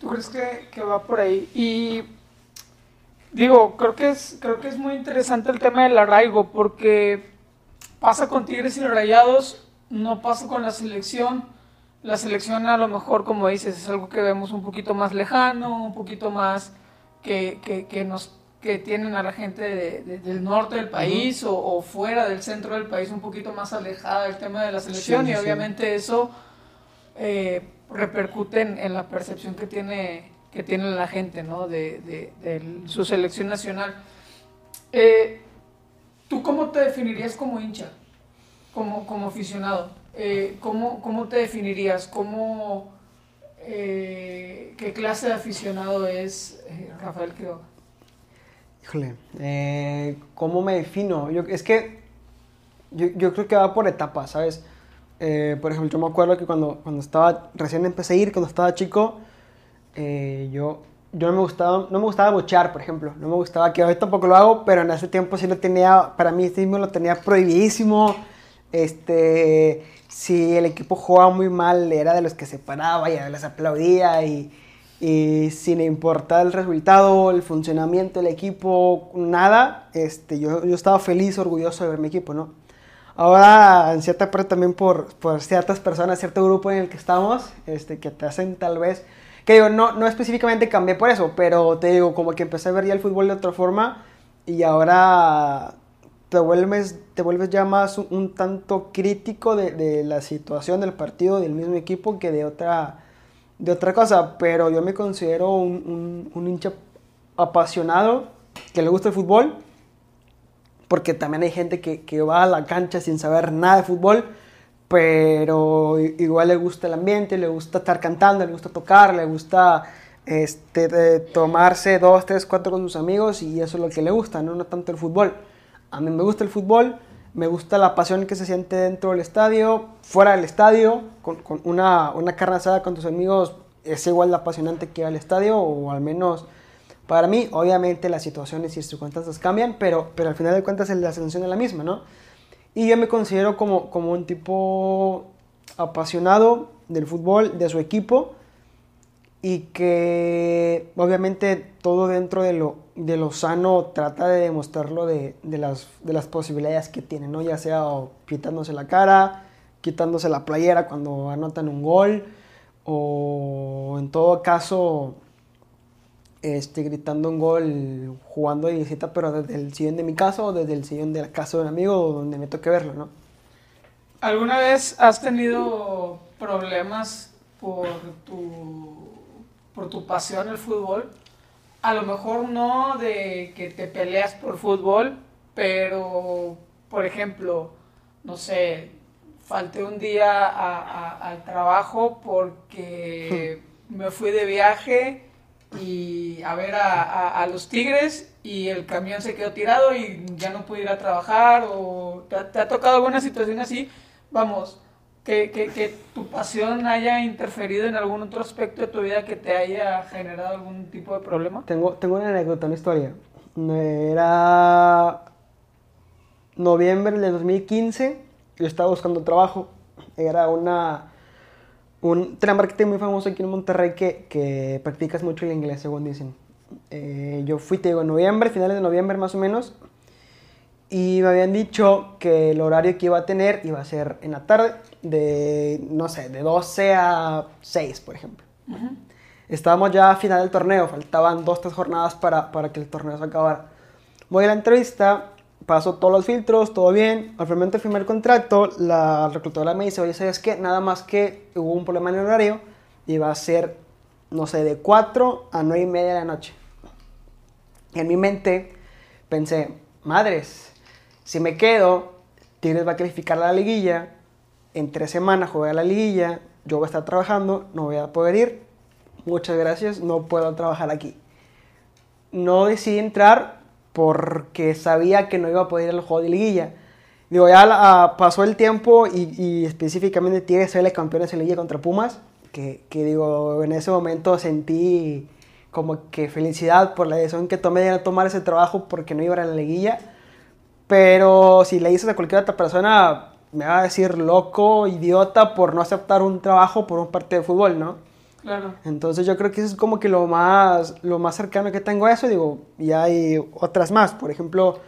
¿Tú crees que, que, va por ahí? Y digo, creo que, es, creo que es muy interesante el tema del arraigo, porque pasa con Tigres y Rayados, no pasa con la selección la selección a lo mejor, como dices, es algo que vemos un poquito más lejano, un poquito más que, que, nos que tienen a la gente del norte del país o, fuera del centro del país un poquito más alejada del tema de la selección y obviamente eso eh, repercute en, la percepción que tiene que tiene la gente ¿no? de, su selección nacional. Eh, ¿Tú cómo te definirías como hincha, como, como aficionado? Eh, ¿cómo, ¿cómo, te definirías? ¿Cómo, eh, ¿Qué clase de aficionado es eh, Rafael Quiroga? Híjole, ¿cómo me defino? Yo, es que yo, yo, creo que va por etapas, ¿sabes? por ejemplo, yo me acuerdo que cuando, cuando estaba, recién empecé a ir, cuando estaba chico, yo, yo no me gustaba, no me gustaba bochear, por ejemplo. No me gustaba, que hoy tampoco lo hago, pero en ese tiempo sí lo tenía, para mí sí mismo lo tenía prohibidísimo. Este, si el equipo jugaba muy mal, era de los que se paraba y les aplaudía y, y sin importar el resultado, el funcionamiento del equipo, nada, este, yo, yo estaba feliz, orgulloso de ver mi equipo, ¿no? Ahora, en cierta parte también por, por ciertas personas, cierto grupo en el que estamos, este, que te hacen tal vez, que digo, no, no específicamente cambié por eso, pero te digo, como que empecé a ver ya el fútbol de otra forma y ahora te vuelves, te vuelves ya más un, tanto crítico de, de, la situación del partido del mismo equipo que de otra, de otra cosa. Pero yo me considero un, un, hincha apasionado que le gusta el fútbol, porque también hay gente que, que, va a la cancha sin saber nada de fútbol, pero igual le gusta el ambiente, le gusta estar cantando, le gusta tocar, le gusta este, tomarse dos, tres, cuatro con sus amigos y eso es lo que le gusta, no, no tanto el fútbol. A mí me gusta el fútbol, me gusta la pasión que se siente dentro del estadio, fuera del estadio, con, una, una carne asada con tus amigos es igual de apasionante que al estadio, o al menos para mí, obviamente las situaciones y circunstancias cambian, pero, pero al final de cuentas la sensación es la misma, ¿no? Y yo me considero como, como un tipo apasionado del fútbol, de su equipo, y que obviamente todo dentro de lo, de lo sano trata de demostrarlo de, de, las, de las posibilidades que tiene, ¿no? ya sea quitándose la cara, quitándose la playera cuando anotan un gol, o en todo caso este, gritando un gol jugando de visita, pero desde el sillón de mi casa o desde el sillón de la casa de un amigo donde me toque verlo, ¿no? ¿Alguna vez has tenido problemas por tu por tu pasión el fútbol. A lo mejor no de que te peleas por fútbol, pero, por ejemplo, no sé, falté un día al trabajo porque me fui de viaje y a ver a, los Tigres y el camión se quedó tirado y ya no pude ir a trabajar o te, ha tocado alguna situación así, vamos, que, que, que, tu pasión haya interferido en algún otro aspecto de tu vida que te haya generado algún tipo de problema? Tengo, tengo una anécdota, una historia. Era noviembre de 2015, yo estaba buscando trabajo, era una un telemarketing muy famoso aquí en Monterrey que, que practicas mucho el inglés, según dicen. Eh, yo fui, te digo, en noviembre, finales de noviembre más o menos, y me habían dicho que el horario que iba a tener iba a ser en la tarde, de, no sé, de 12 a 6, por ejemplo. Estábamos ya a final del torneo, faltaban dos, tres jornadas para, para que el torneo se acabara. Voy a la entrevista paso todos los filtros, todo bien. Al momento de firmar el contrato, la reclutadora me dice, oye, ¿sabes qué? Nada más que hubo un problema en el horario y va a ser, no sé, de 4 a 9 y media de la noche. Y en mi mente pensé, madres, si me quedo, Tigres va a calificar la liguilla, en tres semanas juega la liguilla, yo voy a estar trabajando, no voy a poder ir, muchas gracias, no puedo trabajar aquí. No decidí entrar porque sabía que no iba a poder ir al juego de liguilla. Digo, ya ah, pasó el tiempo y, específicamente tiene ser el campeón de liguilla contra Pumas, que, que, digo, en ese momento sentí como que felicidad por la decisión que tomé de tomar ese trabajo porque no iba a la liguilla. Pero si le dices a cualquier otra persona, me va a decir loco, idiota por no aceptar un trabajo por un partido de fútbol, ¿no? Claro. Entonces yo creo que eso es como que lo más, lo más cercano que tengo a eso, digo, y hay otras más, por ejemplo,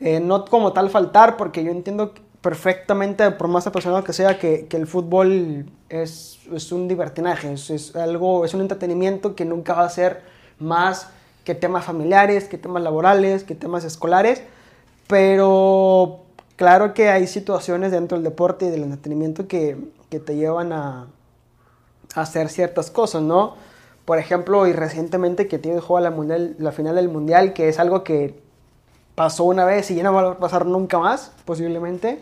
eh, no como tal faltar, porque yo entiendo perfectamente, por más apasionado que sea, que, que el fútbol es, es un divertinaje, es, es, algo, es un entretenimiento que nunca va a ser más que temas familiares, que temas laborales, que temas escolares, pero claro que hay situaciones dentro del deporte y del entretenimiento que, que te llevan a, hacer ciertas cosas, ¿no? Por ejemplo, y recientemente que tiene juego la, mundial, la final del mundial, que es algo que pasó una vez y ya no va a pasar nunca más, posiblemente.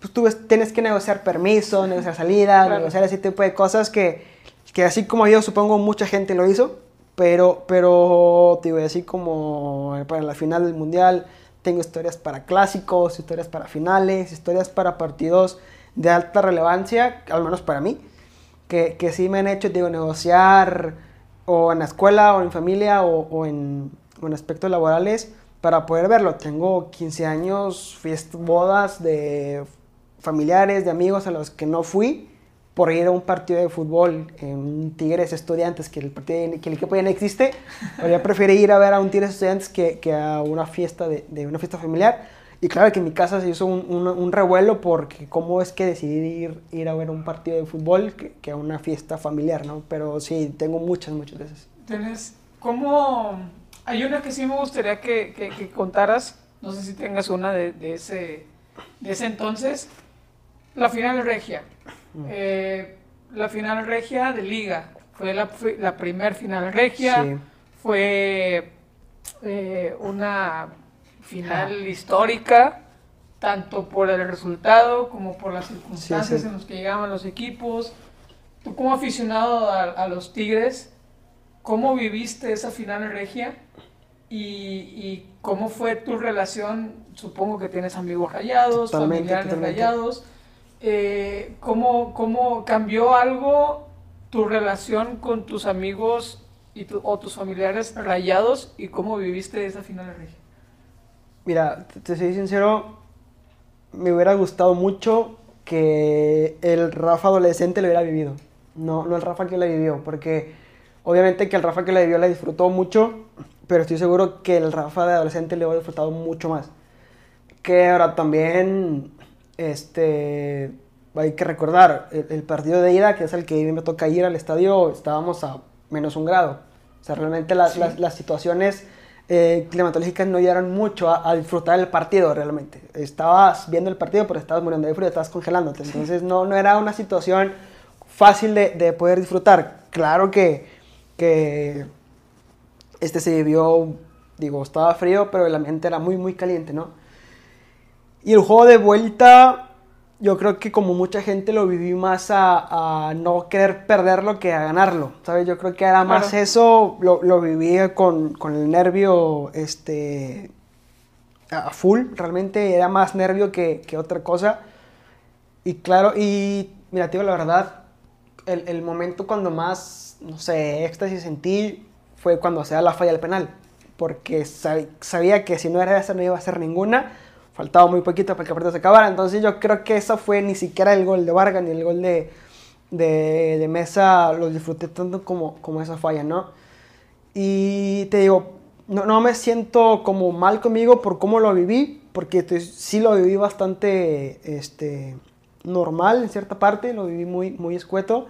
Pues tú tienes que negociar permiso, negociar salida, negociar ese tipo de cosas que, que así como yo supongo mucha gente lo hizo, pero, pero digo, así como para la final del mundial, tengo historias para clásicos, historias para finales, historias para partidos de alta relevancia, al menos para mí que, que sí me han hecho, digo, negociar o en la escuela o en familia o, o, en, en, aspectos laborales para poder verlo. Tengo 15 años, fiestas, bodas de familiares, de amigos a los que no fui por ir a un partido de fútbol en Tigres Estudiantes, que el, partido, que el equipo ya no existe. Yo prefiero ir a ver a un Tigres Estudiantes que, que a una fiesta, de, de una fiesta familiar. Y claro que en mi casa se hizo un, un, revuelo porque cómo es que decidí ir, ir a ver un partido de fútbol que, que, a una fiesta familiar, ¿no? Pero sí, tengo muchas, muchas veces. ¿Tienes, cómo? Hay una que sí me gustaría que, que, contaras, no sé si tengas una de, de, ese, de ese entonces, la final regia. Mm. Eh, la final regia de liga, fue la, la primer final regia, sí. fue eh, una final histórica, tanto por el resultado como por las circunstancias en las que llegaban los equipos. Tú como aficionado a, los Tigres, ¿cómo viviste esa final regia? Y, y, cómo fue tu relación, supongo que tienes amigos rayados, familiares rayados, eh, ¿cómo, ¿cómo, cambió algo tu relación con tus amigos y o tus familiares rayados y cómo viviste esa final regia? Mira, te, soy sincero, me hubiera gustado mucho que el Rafa adolescente lo hubiera vivido. No, no el Rafa que la vivió, porque obviamente que el Rafa que la vivió la disfrutó mucho, pero estoy seguro que el Rafa de adolescente le hubiera disfrutado mucho más. Que ahora también, este, hay que recordar, el, partido de ida, que es el que me toca ir al estadio, estábamos a menos un grado. O sea, realmente las, las, las situaciones eh, climatológicas no ayudaron mucho a, disfrutar el partido realmente. Estabas viendo el partido, pero estabas muriendo de frío, estabas congelándote. Entonces no, no era una situación fácil de, de poder disfrutar. Claro que, que este se vivió, digo, estaba frío, pero el ambiente era muy, muy caliente, ¿no? Y el juego de vuelta, yo creo que como mucha gente lo viví más a, a no querer perderlo que a ganarlo, ¿sabes? Yo creo que era más Claro. eso, lo, lo vivía con, con el nervio, este, a full, realmente era más nervio que, que otra cosa. Y claro, y mira, digo la verdad, el, el momento cuando más, no sé, éxtasis sentí fue cuando se da la falla del penal. Porque sab- sabía que si no era esa no iba a ser ninguna. Faltaba muy poquito para que el partido se acabara. Entonces yo creo que eso fue ni siquiera el gol de Vargas ni el gol de, de, de Mesa. Los disfruté tanto como, como esa falla, ¿no? Y te digo, no, no me siento como mal conmigo por cómo lo viví, porque te- sí lo viví bastante este, normal en cierta parte, lo viví muy, muy escueto,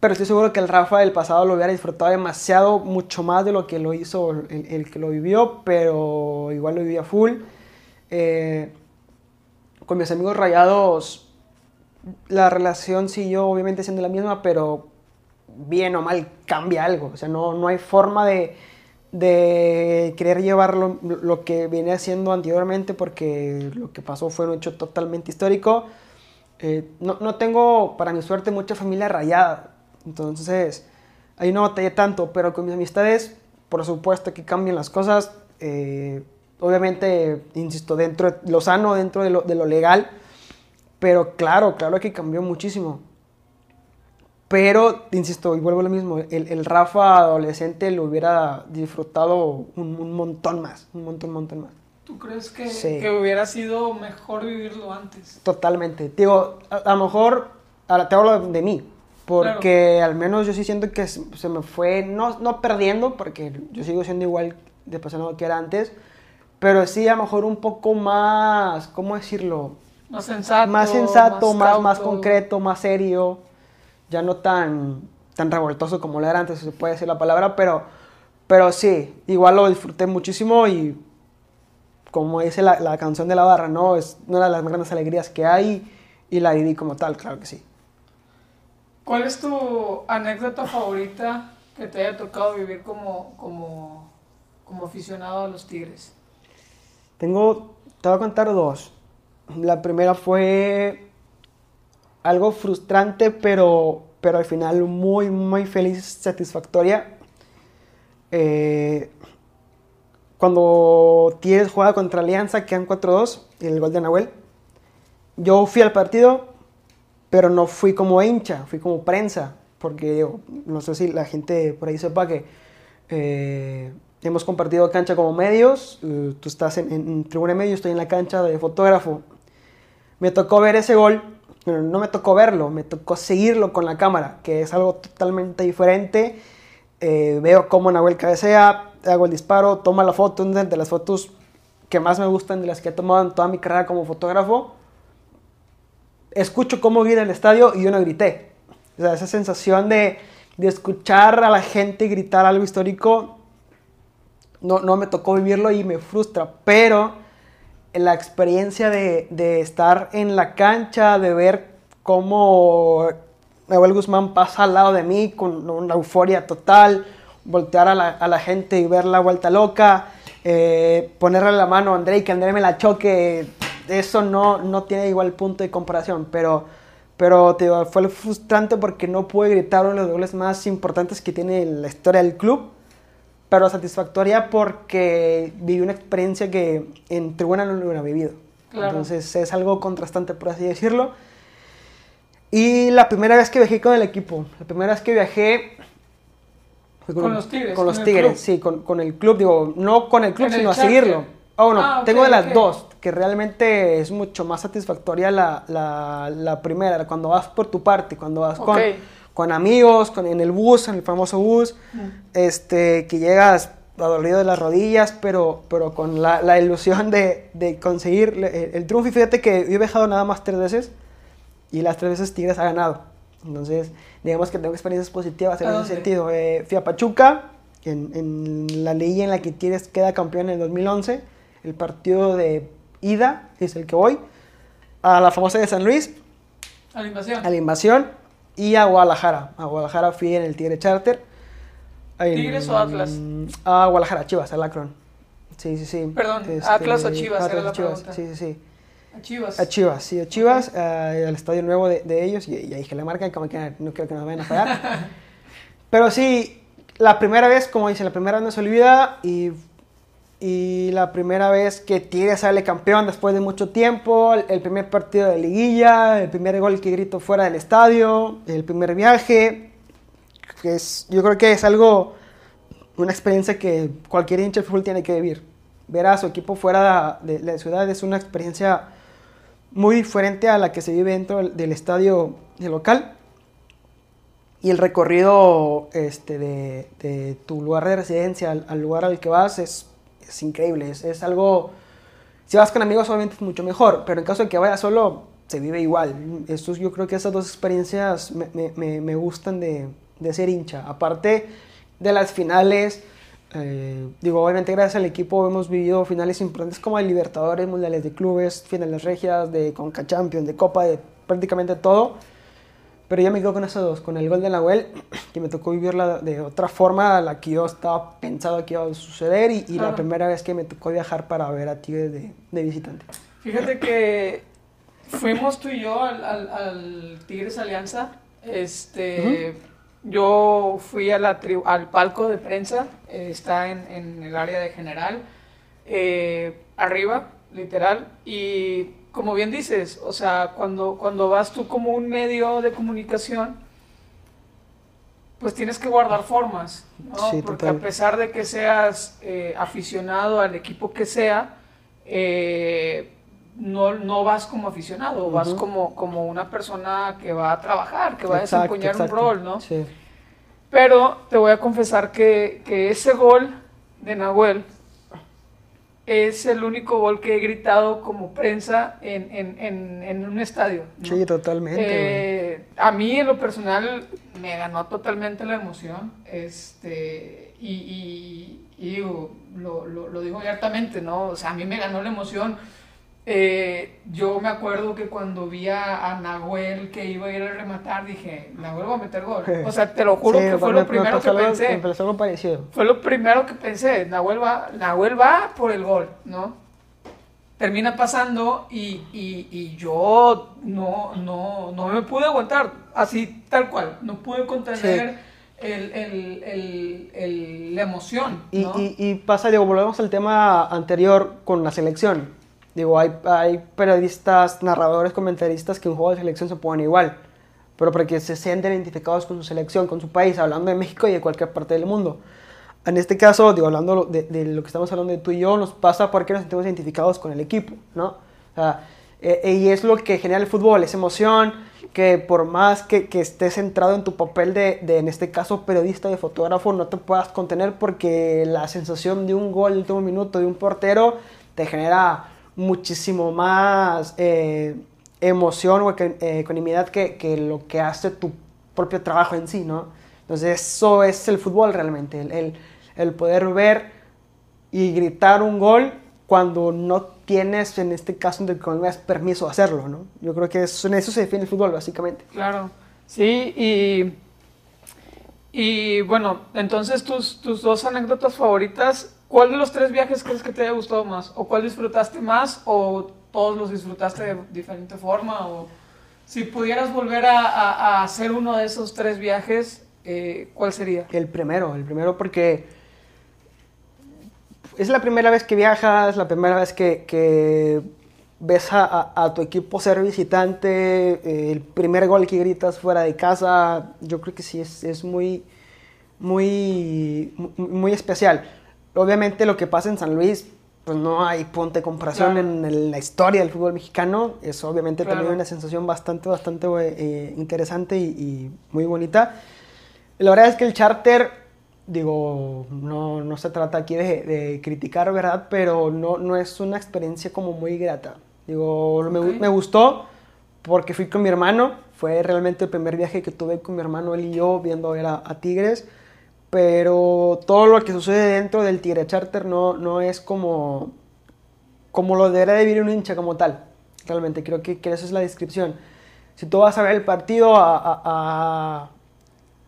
pero estoy seguro que el Rafa del pasado lo hubiera disfrutado demasiado, mucho más de lo que lo hizo el, el que lo vivió, pero igual lo vivía full. Eh, con mis amigos rayados, la relación siguió obviamente siendo la misma, pero bien o mal cambia algo. O sea, no, no hay forma de, de querer llevar lo, lo que venía haciendo anteriormente porque lo que pasó fue un hecho totalmente histórico. Eh, no, no tengo, para mi suerte, mucha familia rayada. Entonces, ahí no batallé tanto, pero con mis amistades, por supuesto que cambian las cosas. Eh, obviamente, insisto, dentro de lo sano, dentro de lo, de lo legal. Pero claro, claro que cambió muchísimo. Pero, insisto, y vuelvo a lo mismo, el, el Rafa adolescente lo hubiera disfrutado un, un montón más, un montón, un montón más. ¿Tú crees que, Sí. que hubiera sido mejor vivirlo antes? Totalmente. Digo, a, a lo mejor, ahora te hablo de mí, porque al menos yo sí siento que se, me fue, no, no perdiendo, porque yo sigo siendo igual de apasionado que era antes, pero sí a lo mejor un poco más, ¿cómo decirlo? Más sensato. más sensato, más, concreto, más serio, ya no tan, tan revoltoso como lo era antes, si se puede decir la palabra, pero, pero sí, igual lo disfruté muchísimo y como dice la, la canción de la barra, ¿no? Es una de las grandes alegrías que hay y la viví como tal, claro que sí. ¿Cuál es tu anécdota favorita que te haya tocado vivir como, como, como aficionado a los Tigres? Tengo, te voy a contar dos. La primera fue algo frustrante, pero, pero al final muy, muy feliz, satisfactoria. Eh, cuando Tigres juega contra Alianza, quedan 4-2, y el gol de Nahuel. Yo fui al partido, pero no fui como hincha, fui como prensa, porque no sé si la gente por ahí sepa que eh, hemos compartido cancha como medios, eh, tú estás en, en tribuna de medio, yo estoy en la cancha de fotógrafo. Me tocó ver ese gol, bueno, no me tocó verlo, me tocó seguirlo con la cámara, que es algo totalmente diferente. Eh, veo cómo Nahuel cabecea, hago el disparo, toma la foto, una de las fotos que más me gustan, de las que he tomado en toda mi carrera como fotógrafo. Escucho cómo grita el estadio y yo no grité. O sea, esa sensación de, de escuchar a la gente gritar algo histórico, no, no me tocó vivirlo y me frustra, pero la experiencia de, de estar en la cancha, de ver cómo Nahuel Guzmán pasa al lado de mí con una euforia total, voltear a la, a la gente y ver la vuelta loca, eh, ponerle la mano a André y que André me la choque, eso no, no tiene igual punto de comparación, pero, pero fue frustrante porque no pude gritar uno de los goles más importantes que tiene la historia del club, pero satisfactoria porque viví una experiencia que en tribuna no lo hubiera vivido. Claro. Entonces es algo contrastante, por así decirlo. Y la primera vez que viajé con el equipo, la primera vez que viajé fue Con los Tigres, Con los con Tigres, club. sí, con, con el club, digo, no con el club, En el sino a seguirlo. Ah, bueno, Ah, ok, tengo de las dos, que realmente es mucho más satisfactoria la, la, la primera, cuando vas por tu parte, cuando vas con. Con amigos, con, en el bus, en el famoso bus, este, que llegas adolorido de las rodillas, pero, pero con la, la ilusión de, de conseguir el, el triunfo. Y fíjate que yo he viajado nada más tres veces y las tres veces Tigres ha ganado. Entonces, digamos que tengo experiencias positivas en ¿A ese sentido. Eh, fui a Pachuca, en, en la liga en la que Tigres queda campeón en el 2011. El partido de ida es el que voy. A la famosa de San Luis, A la invasión. a la invasión y a Guadalajara. A Guadalajara fui en el Tigre Charter. En- ¿Tigres o Atlas? A Guadalajara, Chivas, al Akron. Sí, sí, sí. Perdón, Atlas o Chivas, era la Chivas, pregunta. Sí, sí, sí. A Chivas. A Chivas, sí, a Chivas, eh, al estadio nuevo de, de ellos, y, y ahí dije la marca, como que no creo que nos vayan a pagar. Pero sí, la primera vez, como dice, la primera vez no se olvida, y, y la primera vez que Tigres sale campeón después de mucho tiempo, el, primer partido de liguilla, el primer gol que grito fuera del estadio, el primer viaje, que es, yo creo que es algo, una experiencia que cualquier hincha de fútbol tiene que vivir. Ver a su equipo fuera de, la ciudad es una experiencia muy diferente a la que se vive dentro del, del estadio local. Y el recorrido este, de, de tu lugar de residencia al, al lugar al que vas es, es increíble. Es, es, algo. Si vas con amigos, obviamente es mucho mejor. Pero en caso de que vayas solo, se vive igual. Estos, yo creo que esas dos experiencias me, me, me gustan de, de, ser hincha. Aparte de las finales. Eh, digo, obviamente gracias al equipo hemos vivido finales importantes como el Libertadores, Mundiales de Clubes, finales regias, de Conca Champions, de Copa, de prácticamente todo. Pero yo me quedo con esos dos, con el gol de Nahuel, que me tocó vivirla de otra forma a la que yo estaba pensado que iba a suceder y, y claro. la primera vez que me tocó viajar para ver a Tigres de, de visitante. Fíjate que fuimos tú y yo al, al, al Tigres Alianza. Este, uh -huh. Yo fui a la tri al palco de prensa, eh, está en, en, el área de general, eh, arriba, literal, y como bien dices, o sea, cuando, cuando vas tú como un medio de comunicación, pues tienes que guardar formas, ¿no? Sí, Porque total. a pesar de que seas eh, aficionado al equipo que sea, eh, no, no vas como aficionado, uh -huh. vas como, como una persona que va a trabajar, que va a desempeñar exacto. un rol, ¿no? Sí. Pero te voy a confesar que, que ese gol de Nahuel es el único gol que he gritado como prensa en, en, en, en un estadio. ¿no? Sí, totalmente. Eh, a mí, en lo personal, me ganó totalmente la emoción. Este, y, y, y digo, lo, lo, lo, digo abiertamente, ¿no? O sea, a mí me ganó la emoción. Eh, yo me acuerdo que cuando vi a, a, Nahuel que iba a ir a rematar, dije, Nahuel va a meter gol. O sea, te lo juro sí, que fue lo primero que pensé. Fue lo primero que pensé. Nahuel va, Nahuel va por el gol, ¿no? Termina pasando y, y, y yo no, no, no me pude aguantar, así tal cual. No pude contener. Sí. El, el, el, el, la emoción. ¿no? Y, y, y, pasa, digo, volvemos al tema anterior con la selección. Digo, hay, hay periodistas, narradores, comentaristas que en juego de selección se ponen igual, pero para que se sienten identificados con su selección, con su país, hablando de México y de cualquier parte del mundo. En este caso, digo, hablando de, de lo que estamos hablando de tú y yo, nos pasa porque nos sentimos identificados con el equipo, ¿no? O sea, eh, y es lo que genera el fútbol, es emoción, que por más que, que estés centrado en tu papel de, de, en este caso, periodista, de fotógrafo, no te puedas contener porque la sensación de un gol de último minuto de un portero te genera muchísimo más eh, emoción o ecuanimidad que, que, lo que hace tu propio trabajo en sí, ¿no? Entonces eso es el fútbol realmente, el, el, poder ver y gritar un gol cuando no tienes, en este caso, Colombia, permiso de hacerlo, ¿no? Yo creo que eso, en eso se define el fútbol, básicamente. Claro, sí, y, y bueno, entonces tus, tus dos anécdotas favoritas ¿Cuál de los tres viajes crees que te haya gustado más? ¿O cuál disfrutaste más? ¿O todos los disfrutaste de diferente forma? ¿O si pudieras volver a, hacer uno de esos tres viajes, eh, ¿cuál sería? El primero, el primero porque es la primera vez que viajas, la primera vez que, ves a, a, tu equipo ser visitante, eh, el primer gol que gritas fuera de casa, yo creo que sí es, es muy, muy, muy especial obviamente lo que pasa en San Luis, pues no hay punto de comparación claro. en, la historia del fútbol mexicano. Es obviamente claro. también una sensación bastante, bastante eh, interesante y, y, muy bonita. La verdad es que el charter, digo, no, no se trata aquí de, de, criticar, ¿verdad? Pero no, no es una experiencia como muy grata. Digo, okay. me, me gustó porque fui con mi hermano. Fue realmente el primer viaje que tuve con mi hermano, él y yo, viendo a ver a, a Tigres pero todo lo que sucede dentro del Tigre Charter no, no es como, como lo debería de vivir un hincha como tal. Realmente, creo que, que esa es la descripción. Si tú vas a ver el partido a, a,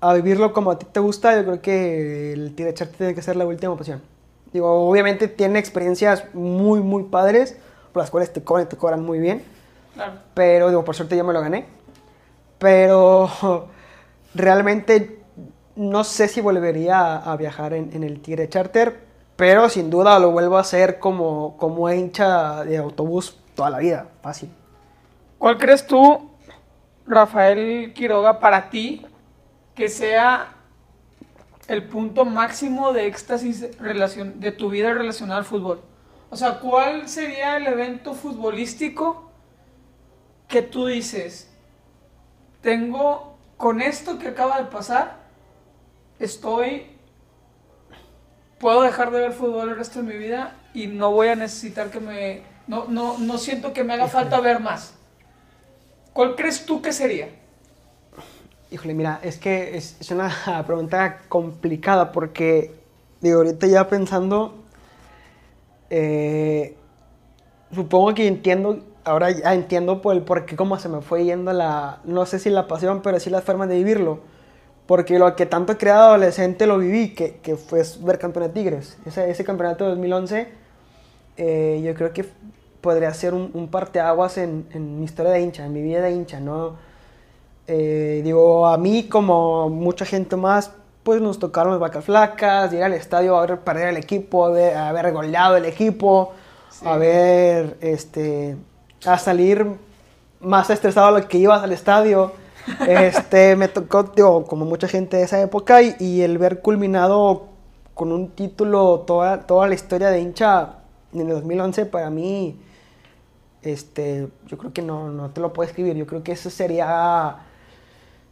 a, vivirlo como a ti te gusta, yo creo que el Tigre Charter tiene que ser la última opción. Digo, obviamente tiene experiencias muy, muy padres, por las cuales te cobran te cobran muy bien. Claro. Pero, digo, por suerte ya me lo gané. Pero realmente no sé si volvería a, viajar en, en el Tigre Charter, pero sin duda lo vuelvo a hacer como, como hincha de autobús toda la vida, fácil. ¿Cuál crees tú, Rafael Quiroga, para ti que sea el punto máximo de éxtasis relacion- de tu vida relacionada al fútbol? O sea, ¿cuál sería el evento futbolístico que tú dices, tengo con esto que acaba de pasar, estoy, puedo dejar de ver fútbol el resto de mi vida y no voy a necesitar que me, no, no, no siento que me haga falta ver más? ¿Cuál crees tú que sería? Híjole, mira, es que es, es una pregunta complicada porque, digo, ahorita ya pensando, eh, supongo que entiendo, ahora ya entiendo por el por qué cómo se me fue yendo la, no sé si la pasión, pero sí las formas de vivirlo. Porque lo que tanto he creado adolescente lo viví, que, que fue ver campeón de Tigres. Ese, ese campeonato de 2011, eh, yo creo que podría ser un, un parteaguas en, en mi historia de hincha, en mi vida de hincha, ¿no? Eh, digo, a mí como mucha gente más, pues nos tocaron las vacas flacas, ir al estadio a ver perder el equipo, a ver, a haber goleado el equipo, Sí. a ver, este, a salir más estresado de lo que ibas al estadio. Este, me tocó, digo, como mucha gente de esa época, y, y el ver culminado con un título toda, toda la historia de hincha en el 2011 para mí, este, yo creo que no, no te lo puedo escribir. Yo creo que ese sería,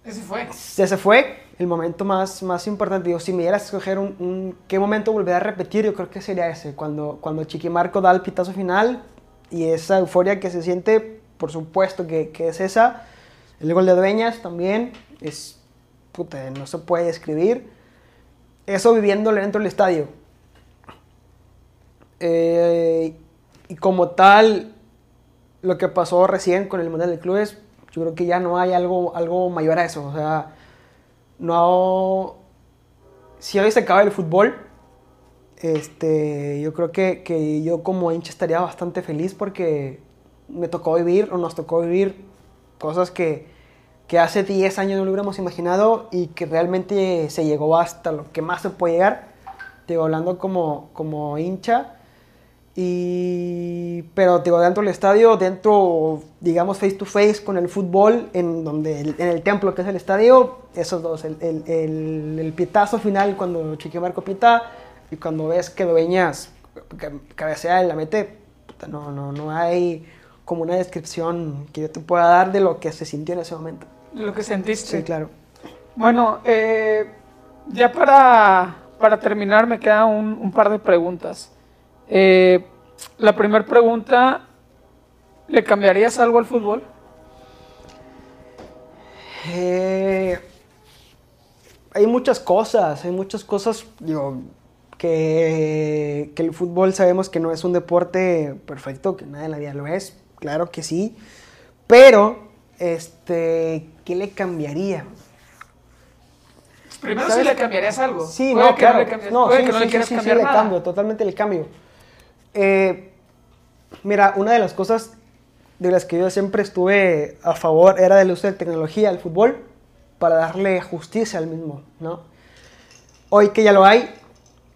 Ese fue. ese fue el momento más, más importante. Digo, si me dieras a escoger un, un- qué momento volver a repetir, yo creo que sería ese, cuando, cuando Chiquimarco da el pitazo final y esa euforia que se siente, por supuesto que, que es esa. El gol de Dueñas también es, puta, no se puede describir. Eso viviéndolo dentro del estadio. Eh, y como tal, lo que pasó recién con el Mundial de Clubes, yo creo que ya no hay algo, algo mayor a eso. O sea, no. Si hoy se acaba el fútbol, este, yo creo que, que yo como hincha estaría bastante feliz porque me tocó vivir o nos tocó vivir cosas que, que hace 10 años no lo hubiéramos imaginado y que realmente se llegó hasta lo que más se puede llegar. Digo, hablando como, como hincha. Y, pero digo, dentro del estadio, dentro, digamos, face to face con el fútbol, en, donde, el- en el templo que es el estadio, esos dos, el, el, el, el pietazo final cuando Chiquimarco pita y cuando ves que ca- cabecea y la mete, no, no, no hay como una descripción que yo te pueda dar de lo que se sintió en ese momento. Lo que sentiste. Sí, claro. Bueno, eh, ya para, para terminar me queda un, un par de preguntas. Eh, la primera pregunta, ¿le cambiarías algo al fútbol? Eh, hay muchas cosas, hay muchas cosas, digo, que, que el fútbol sabemos que no es un deporte perfecto, que nada en la vida lo es, claro que sí, pero, este, ¿qué le cambiaría? Primero ¿Sabes? si le cambiarías algo. Sí, Puede no, que claro. le cambies- no, puede sí, que no sí, le quieras sí, sí, cambiar le cambio, totalmente le cambio. Eh, mira, una de las cosas de las que yo siempre estuve a favor era del uso de tecnología al fútbol para darle justicia al mismo, ¿no? Hoy que ya lo hay,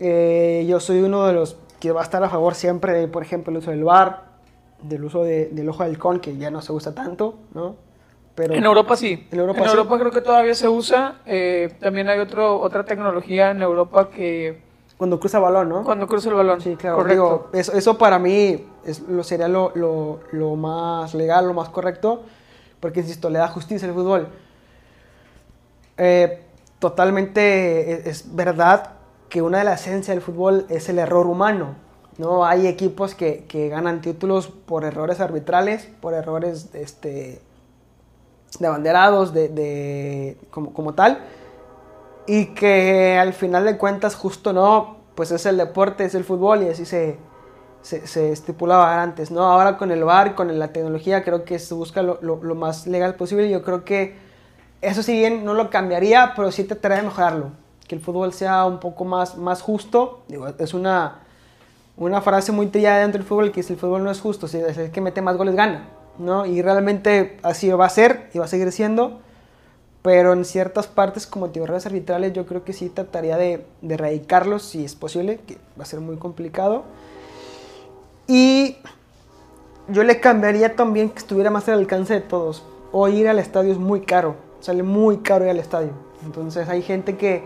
eh, yo soy uno de los que va a estar a favor siempre de, por ejemplo, el uso del VAR, del uso de- del ojo de halcón, que ya no se usa tanto, ¿no? Pero, En Europa sí. En Europa sí. creo que todavía se usa. Eh, también hay otro, otra tecnología en Europa que Cuando cruza balón, ¿no? cuando cruza el balón. Sí, claro. Correcto. Digo, eso, eso para mí es, lo, sería lo, lo- lo más legal, lo más correcto, porque, insisto, le da justicia al fútbol. Eh, totalmente es, es verdad que una de las esencias del fútbol es el error humano. ¿No? Hay equipos que, que ganan títulos por errores arbitrales, por errores este, de abanderados, de, de- como, como tal y que al final de cuentas justo no, pues es el deporte, es el fútbol y así se, se, estipulaba antes, ¿no? Ahora con el VAR, con la tecnología, creo que se busca lo, lo- más legal posible yo creo que eso si bien no lo cambiaría, pero sí trataría de mejorarlo, que el fútbol sea un poco más, más justo, digo, es una, una frase muy trillada dentro del fútbol que dice el fútbol no es justo, si es el que mete más goles gana, ¿no? Y realmente así va a ser y va a seguir siendo, pero en ciertas partes como teorías arbitrales yo creo que sí trataría de, de erradicarlos si es posible, que va a ser muy complicado. Y yo le cambiaría también que estuviera más al alcance de todos. O ir al estadio es muy caro, sale muy caro ir al estadio. Entonces hay gente que,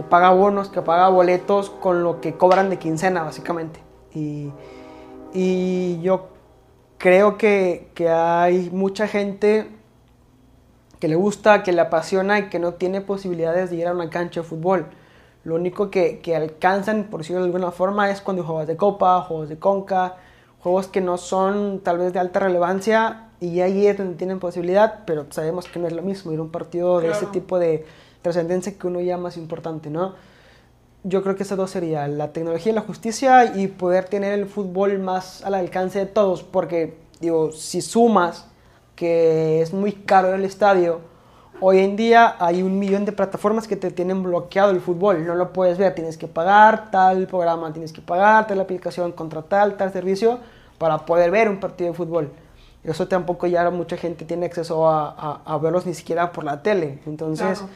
que paga bonos, que paga boletos con lo que cobran de quincena, básicamente. Y, y yo creo que, que, hay mucha gente que le gusta, que le apasiona y que no tiene posibilidades de ir a una cancha de fútbol. Lo único que, que alcanzan, por decirlo de alguna forma, es cuando juegas de copa, juegos de conca, juegos que no son tal vez de alta relevancia y ahí es donde tienen posibilidad, pero sabemos que no es lo mismo ir a un partido de ese tipo de trascendencia que uno llama más importante, ¿no? Yo creo que esas dos serían la tecnología y la justicia y poder tener el fútbol más al alcance de todos, porque digo, si sumas que es muy caro el estadio, hoy en día hay un millón de plataformas que te tienen bloqueado el fútbol, no lo puedes ver, tienes que pagar tal programa, tienes que pagar tal aplicación, contratar tal servicio para poder ver un partido de fútbol. Eso tampoco ya mucha gente tiene acceso a, a, a verlos ni siquiera por la tele. Entonces, claro.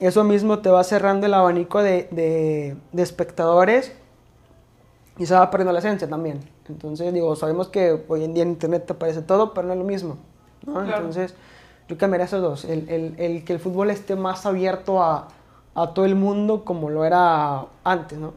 Eso mismo te va cerrando el abanico de, de, de, espectadores y se va perdiendo la esencia también. Entonces, digo, sabemos que hoy en día en Internet te aparece todo, pero no es lo mismo. ¿no? Claro. Entonces, yo cambiaría esos dos. El, el, el, que el fútbol esté más abierto a, a todo el mundo como lo era antes, ¿no?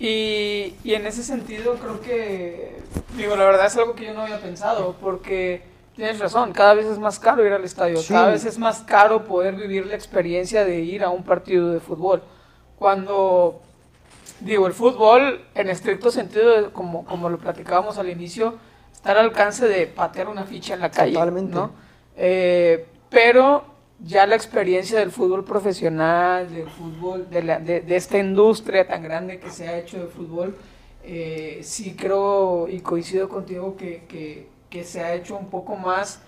Y, y, en ese sentido creo que, digo, la verdad es algo que yo no había pensado, porque tienes razón, cada vez es más caro ir al estadio, sí. cada vez es más caro poder vivir la experiencia de ir a un partido de fútbol. Cuando, digo, el fútbol, en estricto sentido, como, como lo platicábamos al inicio, está al alcance de patear una ficha en la calle. Totalmente. ¿no? Eh, pero ya la experiencia del fútbol profesional, del fútbol, de, la, de, de, esta industria tan grande que se ha hecho de fútbol, eh, sí creo y coincido contigo que, que, que, se ha hecho un poco más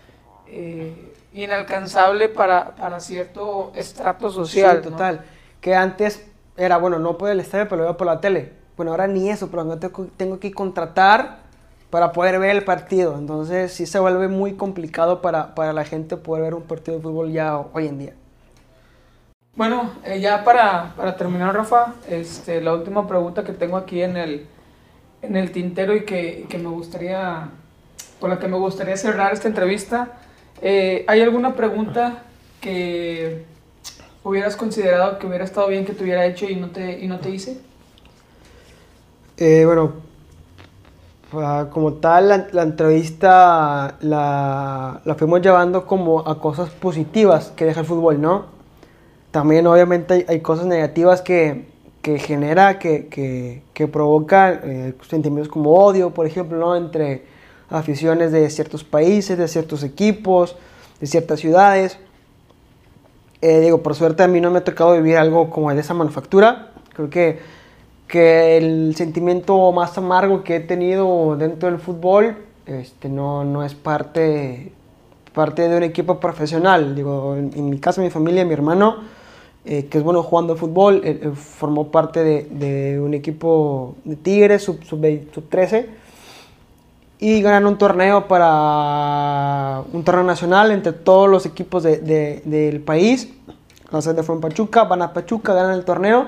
eh, inalcanzable para, para, cierto estrato social. Sí, total. ¿no? Que antes era, bueno, no por el estadio, pero lo veo por la tele. Bueno, ahora ni eso, pero no tengo, tengo que contratar para poder ver el partido. Entonces sí se vuelve muy complicado para, para la gente poder ver un partido de fútbol ya hoy en día. Bueno, eh, ya para, para, terminar, Rafa, este, la última pregunta que tengo aquí en el, en el tintero y que, que me gustaría, con la que me gustaría cerrar esta entrevista, eh, ¿hay alguna pregunta que hubieras considerado que hubiera estado bien que te hubiera hecho y no te, y no te hice? Eh, bueno, como tal, la, la entrevista la, la, fuimos llevando como a cosas positivas que deja el fútbol, ¿no? También obviamente hay, hay cosas negativas que, que genera, que, que, que provoca eh, sentimientos como odio, por ejemplo, ¿no? Entre aficiones de ciertos países, de ciertos equipos, de ciertas ciudades. Eh, digo, por suerte a mí no me ha tocado vivir algo como de esa manufactura. Creo que que el sentimiento más amargo que he tenido dentro del fútbol este, no, no es parte, parte de un equipo profesional. Digo, en, en mi caso, mi familia, mi hermano, eh, que es bueno jugando fútbol, eh, formó parte de, de, un equipo de Tigres, sub, sub, sub 13, y ganaron un torneo para un torneo nacional entre todos los equipos de, de, del país. La sede fue Pachuca, van a Pachuca, ganan el torneo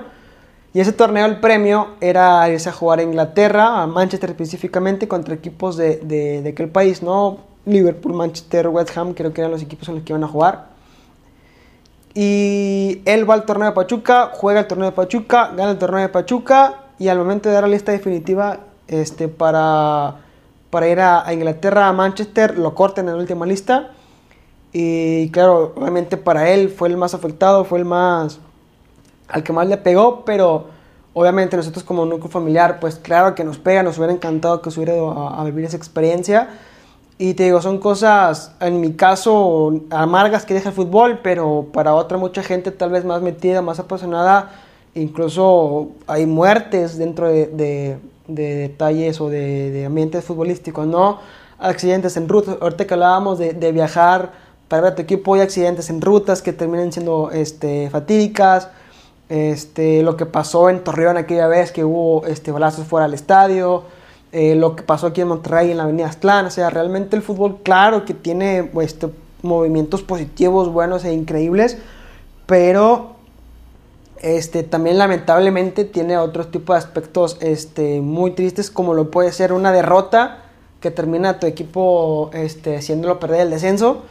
y ese torneo, el premio era irse a jugar a Inglaterra, a Manchester específicamente, contra equipos de, de, de aquel país, ¿no? Liverpool, Manchester, West Ham, creo que eran los equipos en los que iban a jugar. Y él va al torneo de Pachuca, juega el torneo de Pachuca, gana el torneo de Pachuca y al momento de dar la lista definitiva este, para, para ir a, a Inglaterra, a Manchester, lo cortan en la última lista. Y claro, obviamente para él fue el más afectado, fue el más al que más le pegó, pero obviamente nosotros como núcleo familiar, pues claro que nos pega, nos hubiera encantado que se hubiera ido a, vivir esa experiencia. Y te digo, son cosas, en mi caso, amargas que deja el fútbol, pero para otra mucha gente tal vez más metida, más apasionada, incluso hay muertes dentro de, de, de detalles o de, de, ambientes futbolísticos, ¿no? Accidentes en rutas, ahorita que hablábamos de, de viajar para ver a tu equipo, hay accidentes en rutas que terminan siendo este, fatídicas, este, lo que pasó en Torreón aquella vez que hubo este, balazos fuera del estadio, eh, lo que pasó aquí en Monterrey en la Avenida Aztlán, o sea, realmente el fútbol, claro que tiene este, movimientos positivos, buenos e increíbles, pero este, también lamentablemente tiene otro tipo de aspectos este, muy tristes, como lo puede ser una derrota que termina tu equipo este, haciéndolo perder el descenso,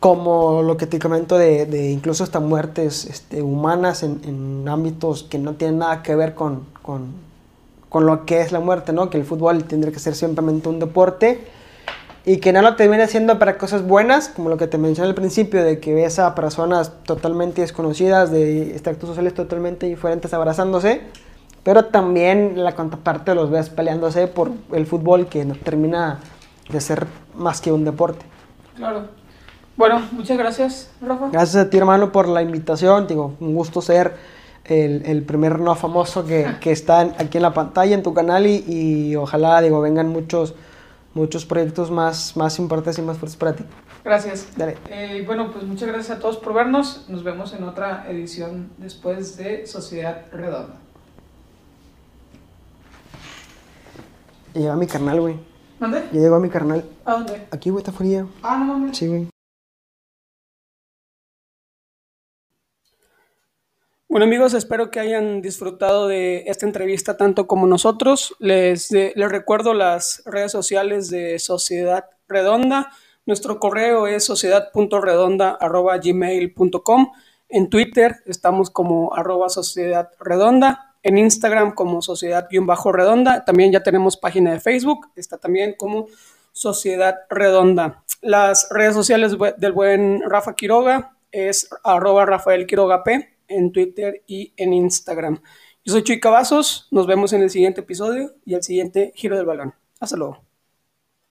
como lo que te comento de, incluso hasta muertes este, humanas en, ámbitos que no tienen nada que ver con, con, con, lo que es la muerte, ¿no? que el fútbol tendría que ser simplemente un deporte y que no lo termine haciendo para cosas buenas, como lo que te mencioné al principio, de que ves a personas totalmente desconocidas, de extractos sociales totalmente diferentes abrazándose, pero también la contraparte los ves peleándose por el fútbol que no termina de ser más que un deporte. Claro. Bueno, muchas gracias, Rafa. Gracias a ti, hermano, por la invitación. Digo, un gusto ser el, el primer no famoso que, que, está aquí en la pantalla, en tu canal, y, y ojalá, digo, vengan muchos muchos proyectos más, más importantes y más fuertes para ti. Gracias. Dale. Eh, bueno, pues muchas gracias a todos por vernos. Nos vemos en otra edición después de Sociedad Redonda. Llegó mi carnal, güey. ¿Dónde? Ya llegó mi carnal. ¿A dónde? Aquí, güey, está fría. Ah, no mames. Sí, güey. Bueno amigos, espero que hayan disfrutado de esta entrevista tanto como nosotros. Les, les recuerdo las redes sociales de Sociedad Redonda. Nuestro correo es sociedad.redonda.gmail.com. En Twitter estamos como arroba sociedad redonda. En Instagram como sociedad-redonda. También ya tenemos página de Facebook. Está también como Sociedad Redonda. Las redes sociales del buen Rafa Quiroga es arroba Rafael Quiroga P en Twitter y en Instagram. Yo soy Chuy Cavazos, nos vemos en el siguiente episodio y el siguiente giro del balón. Hasta luego.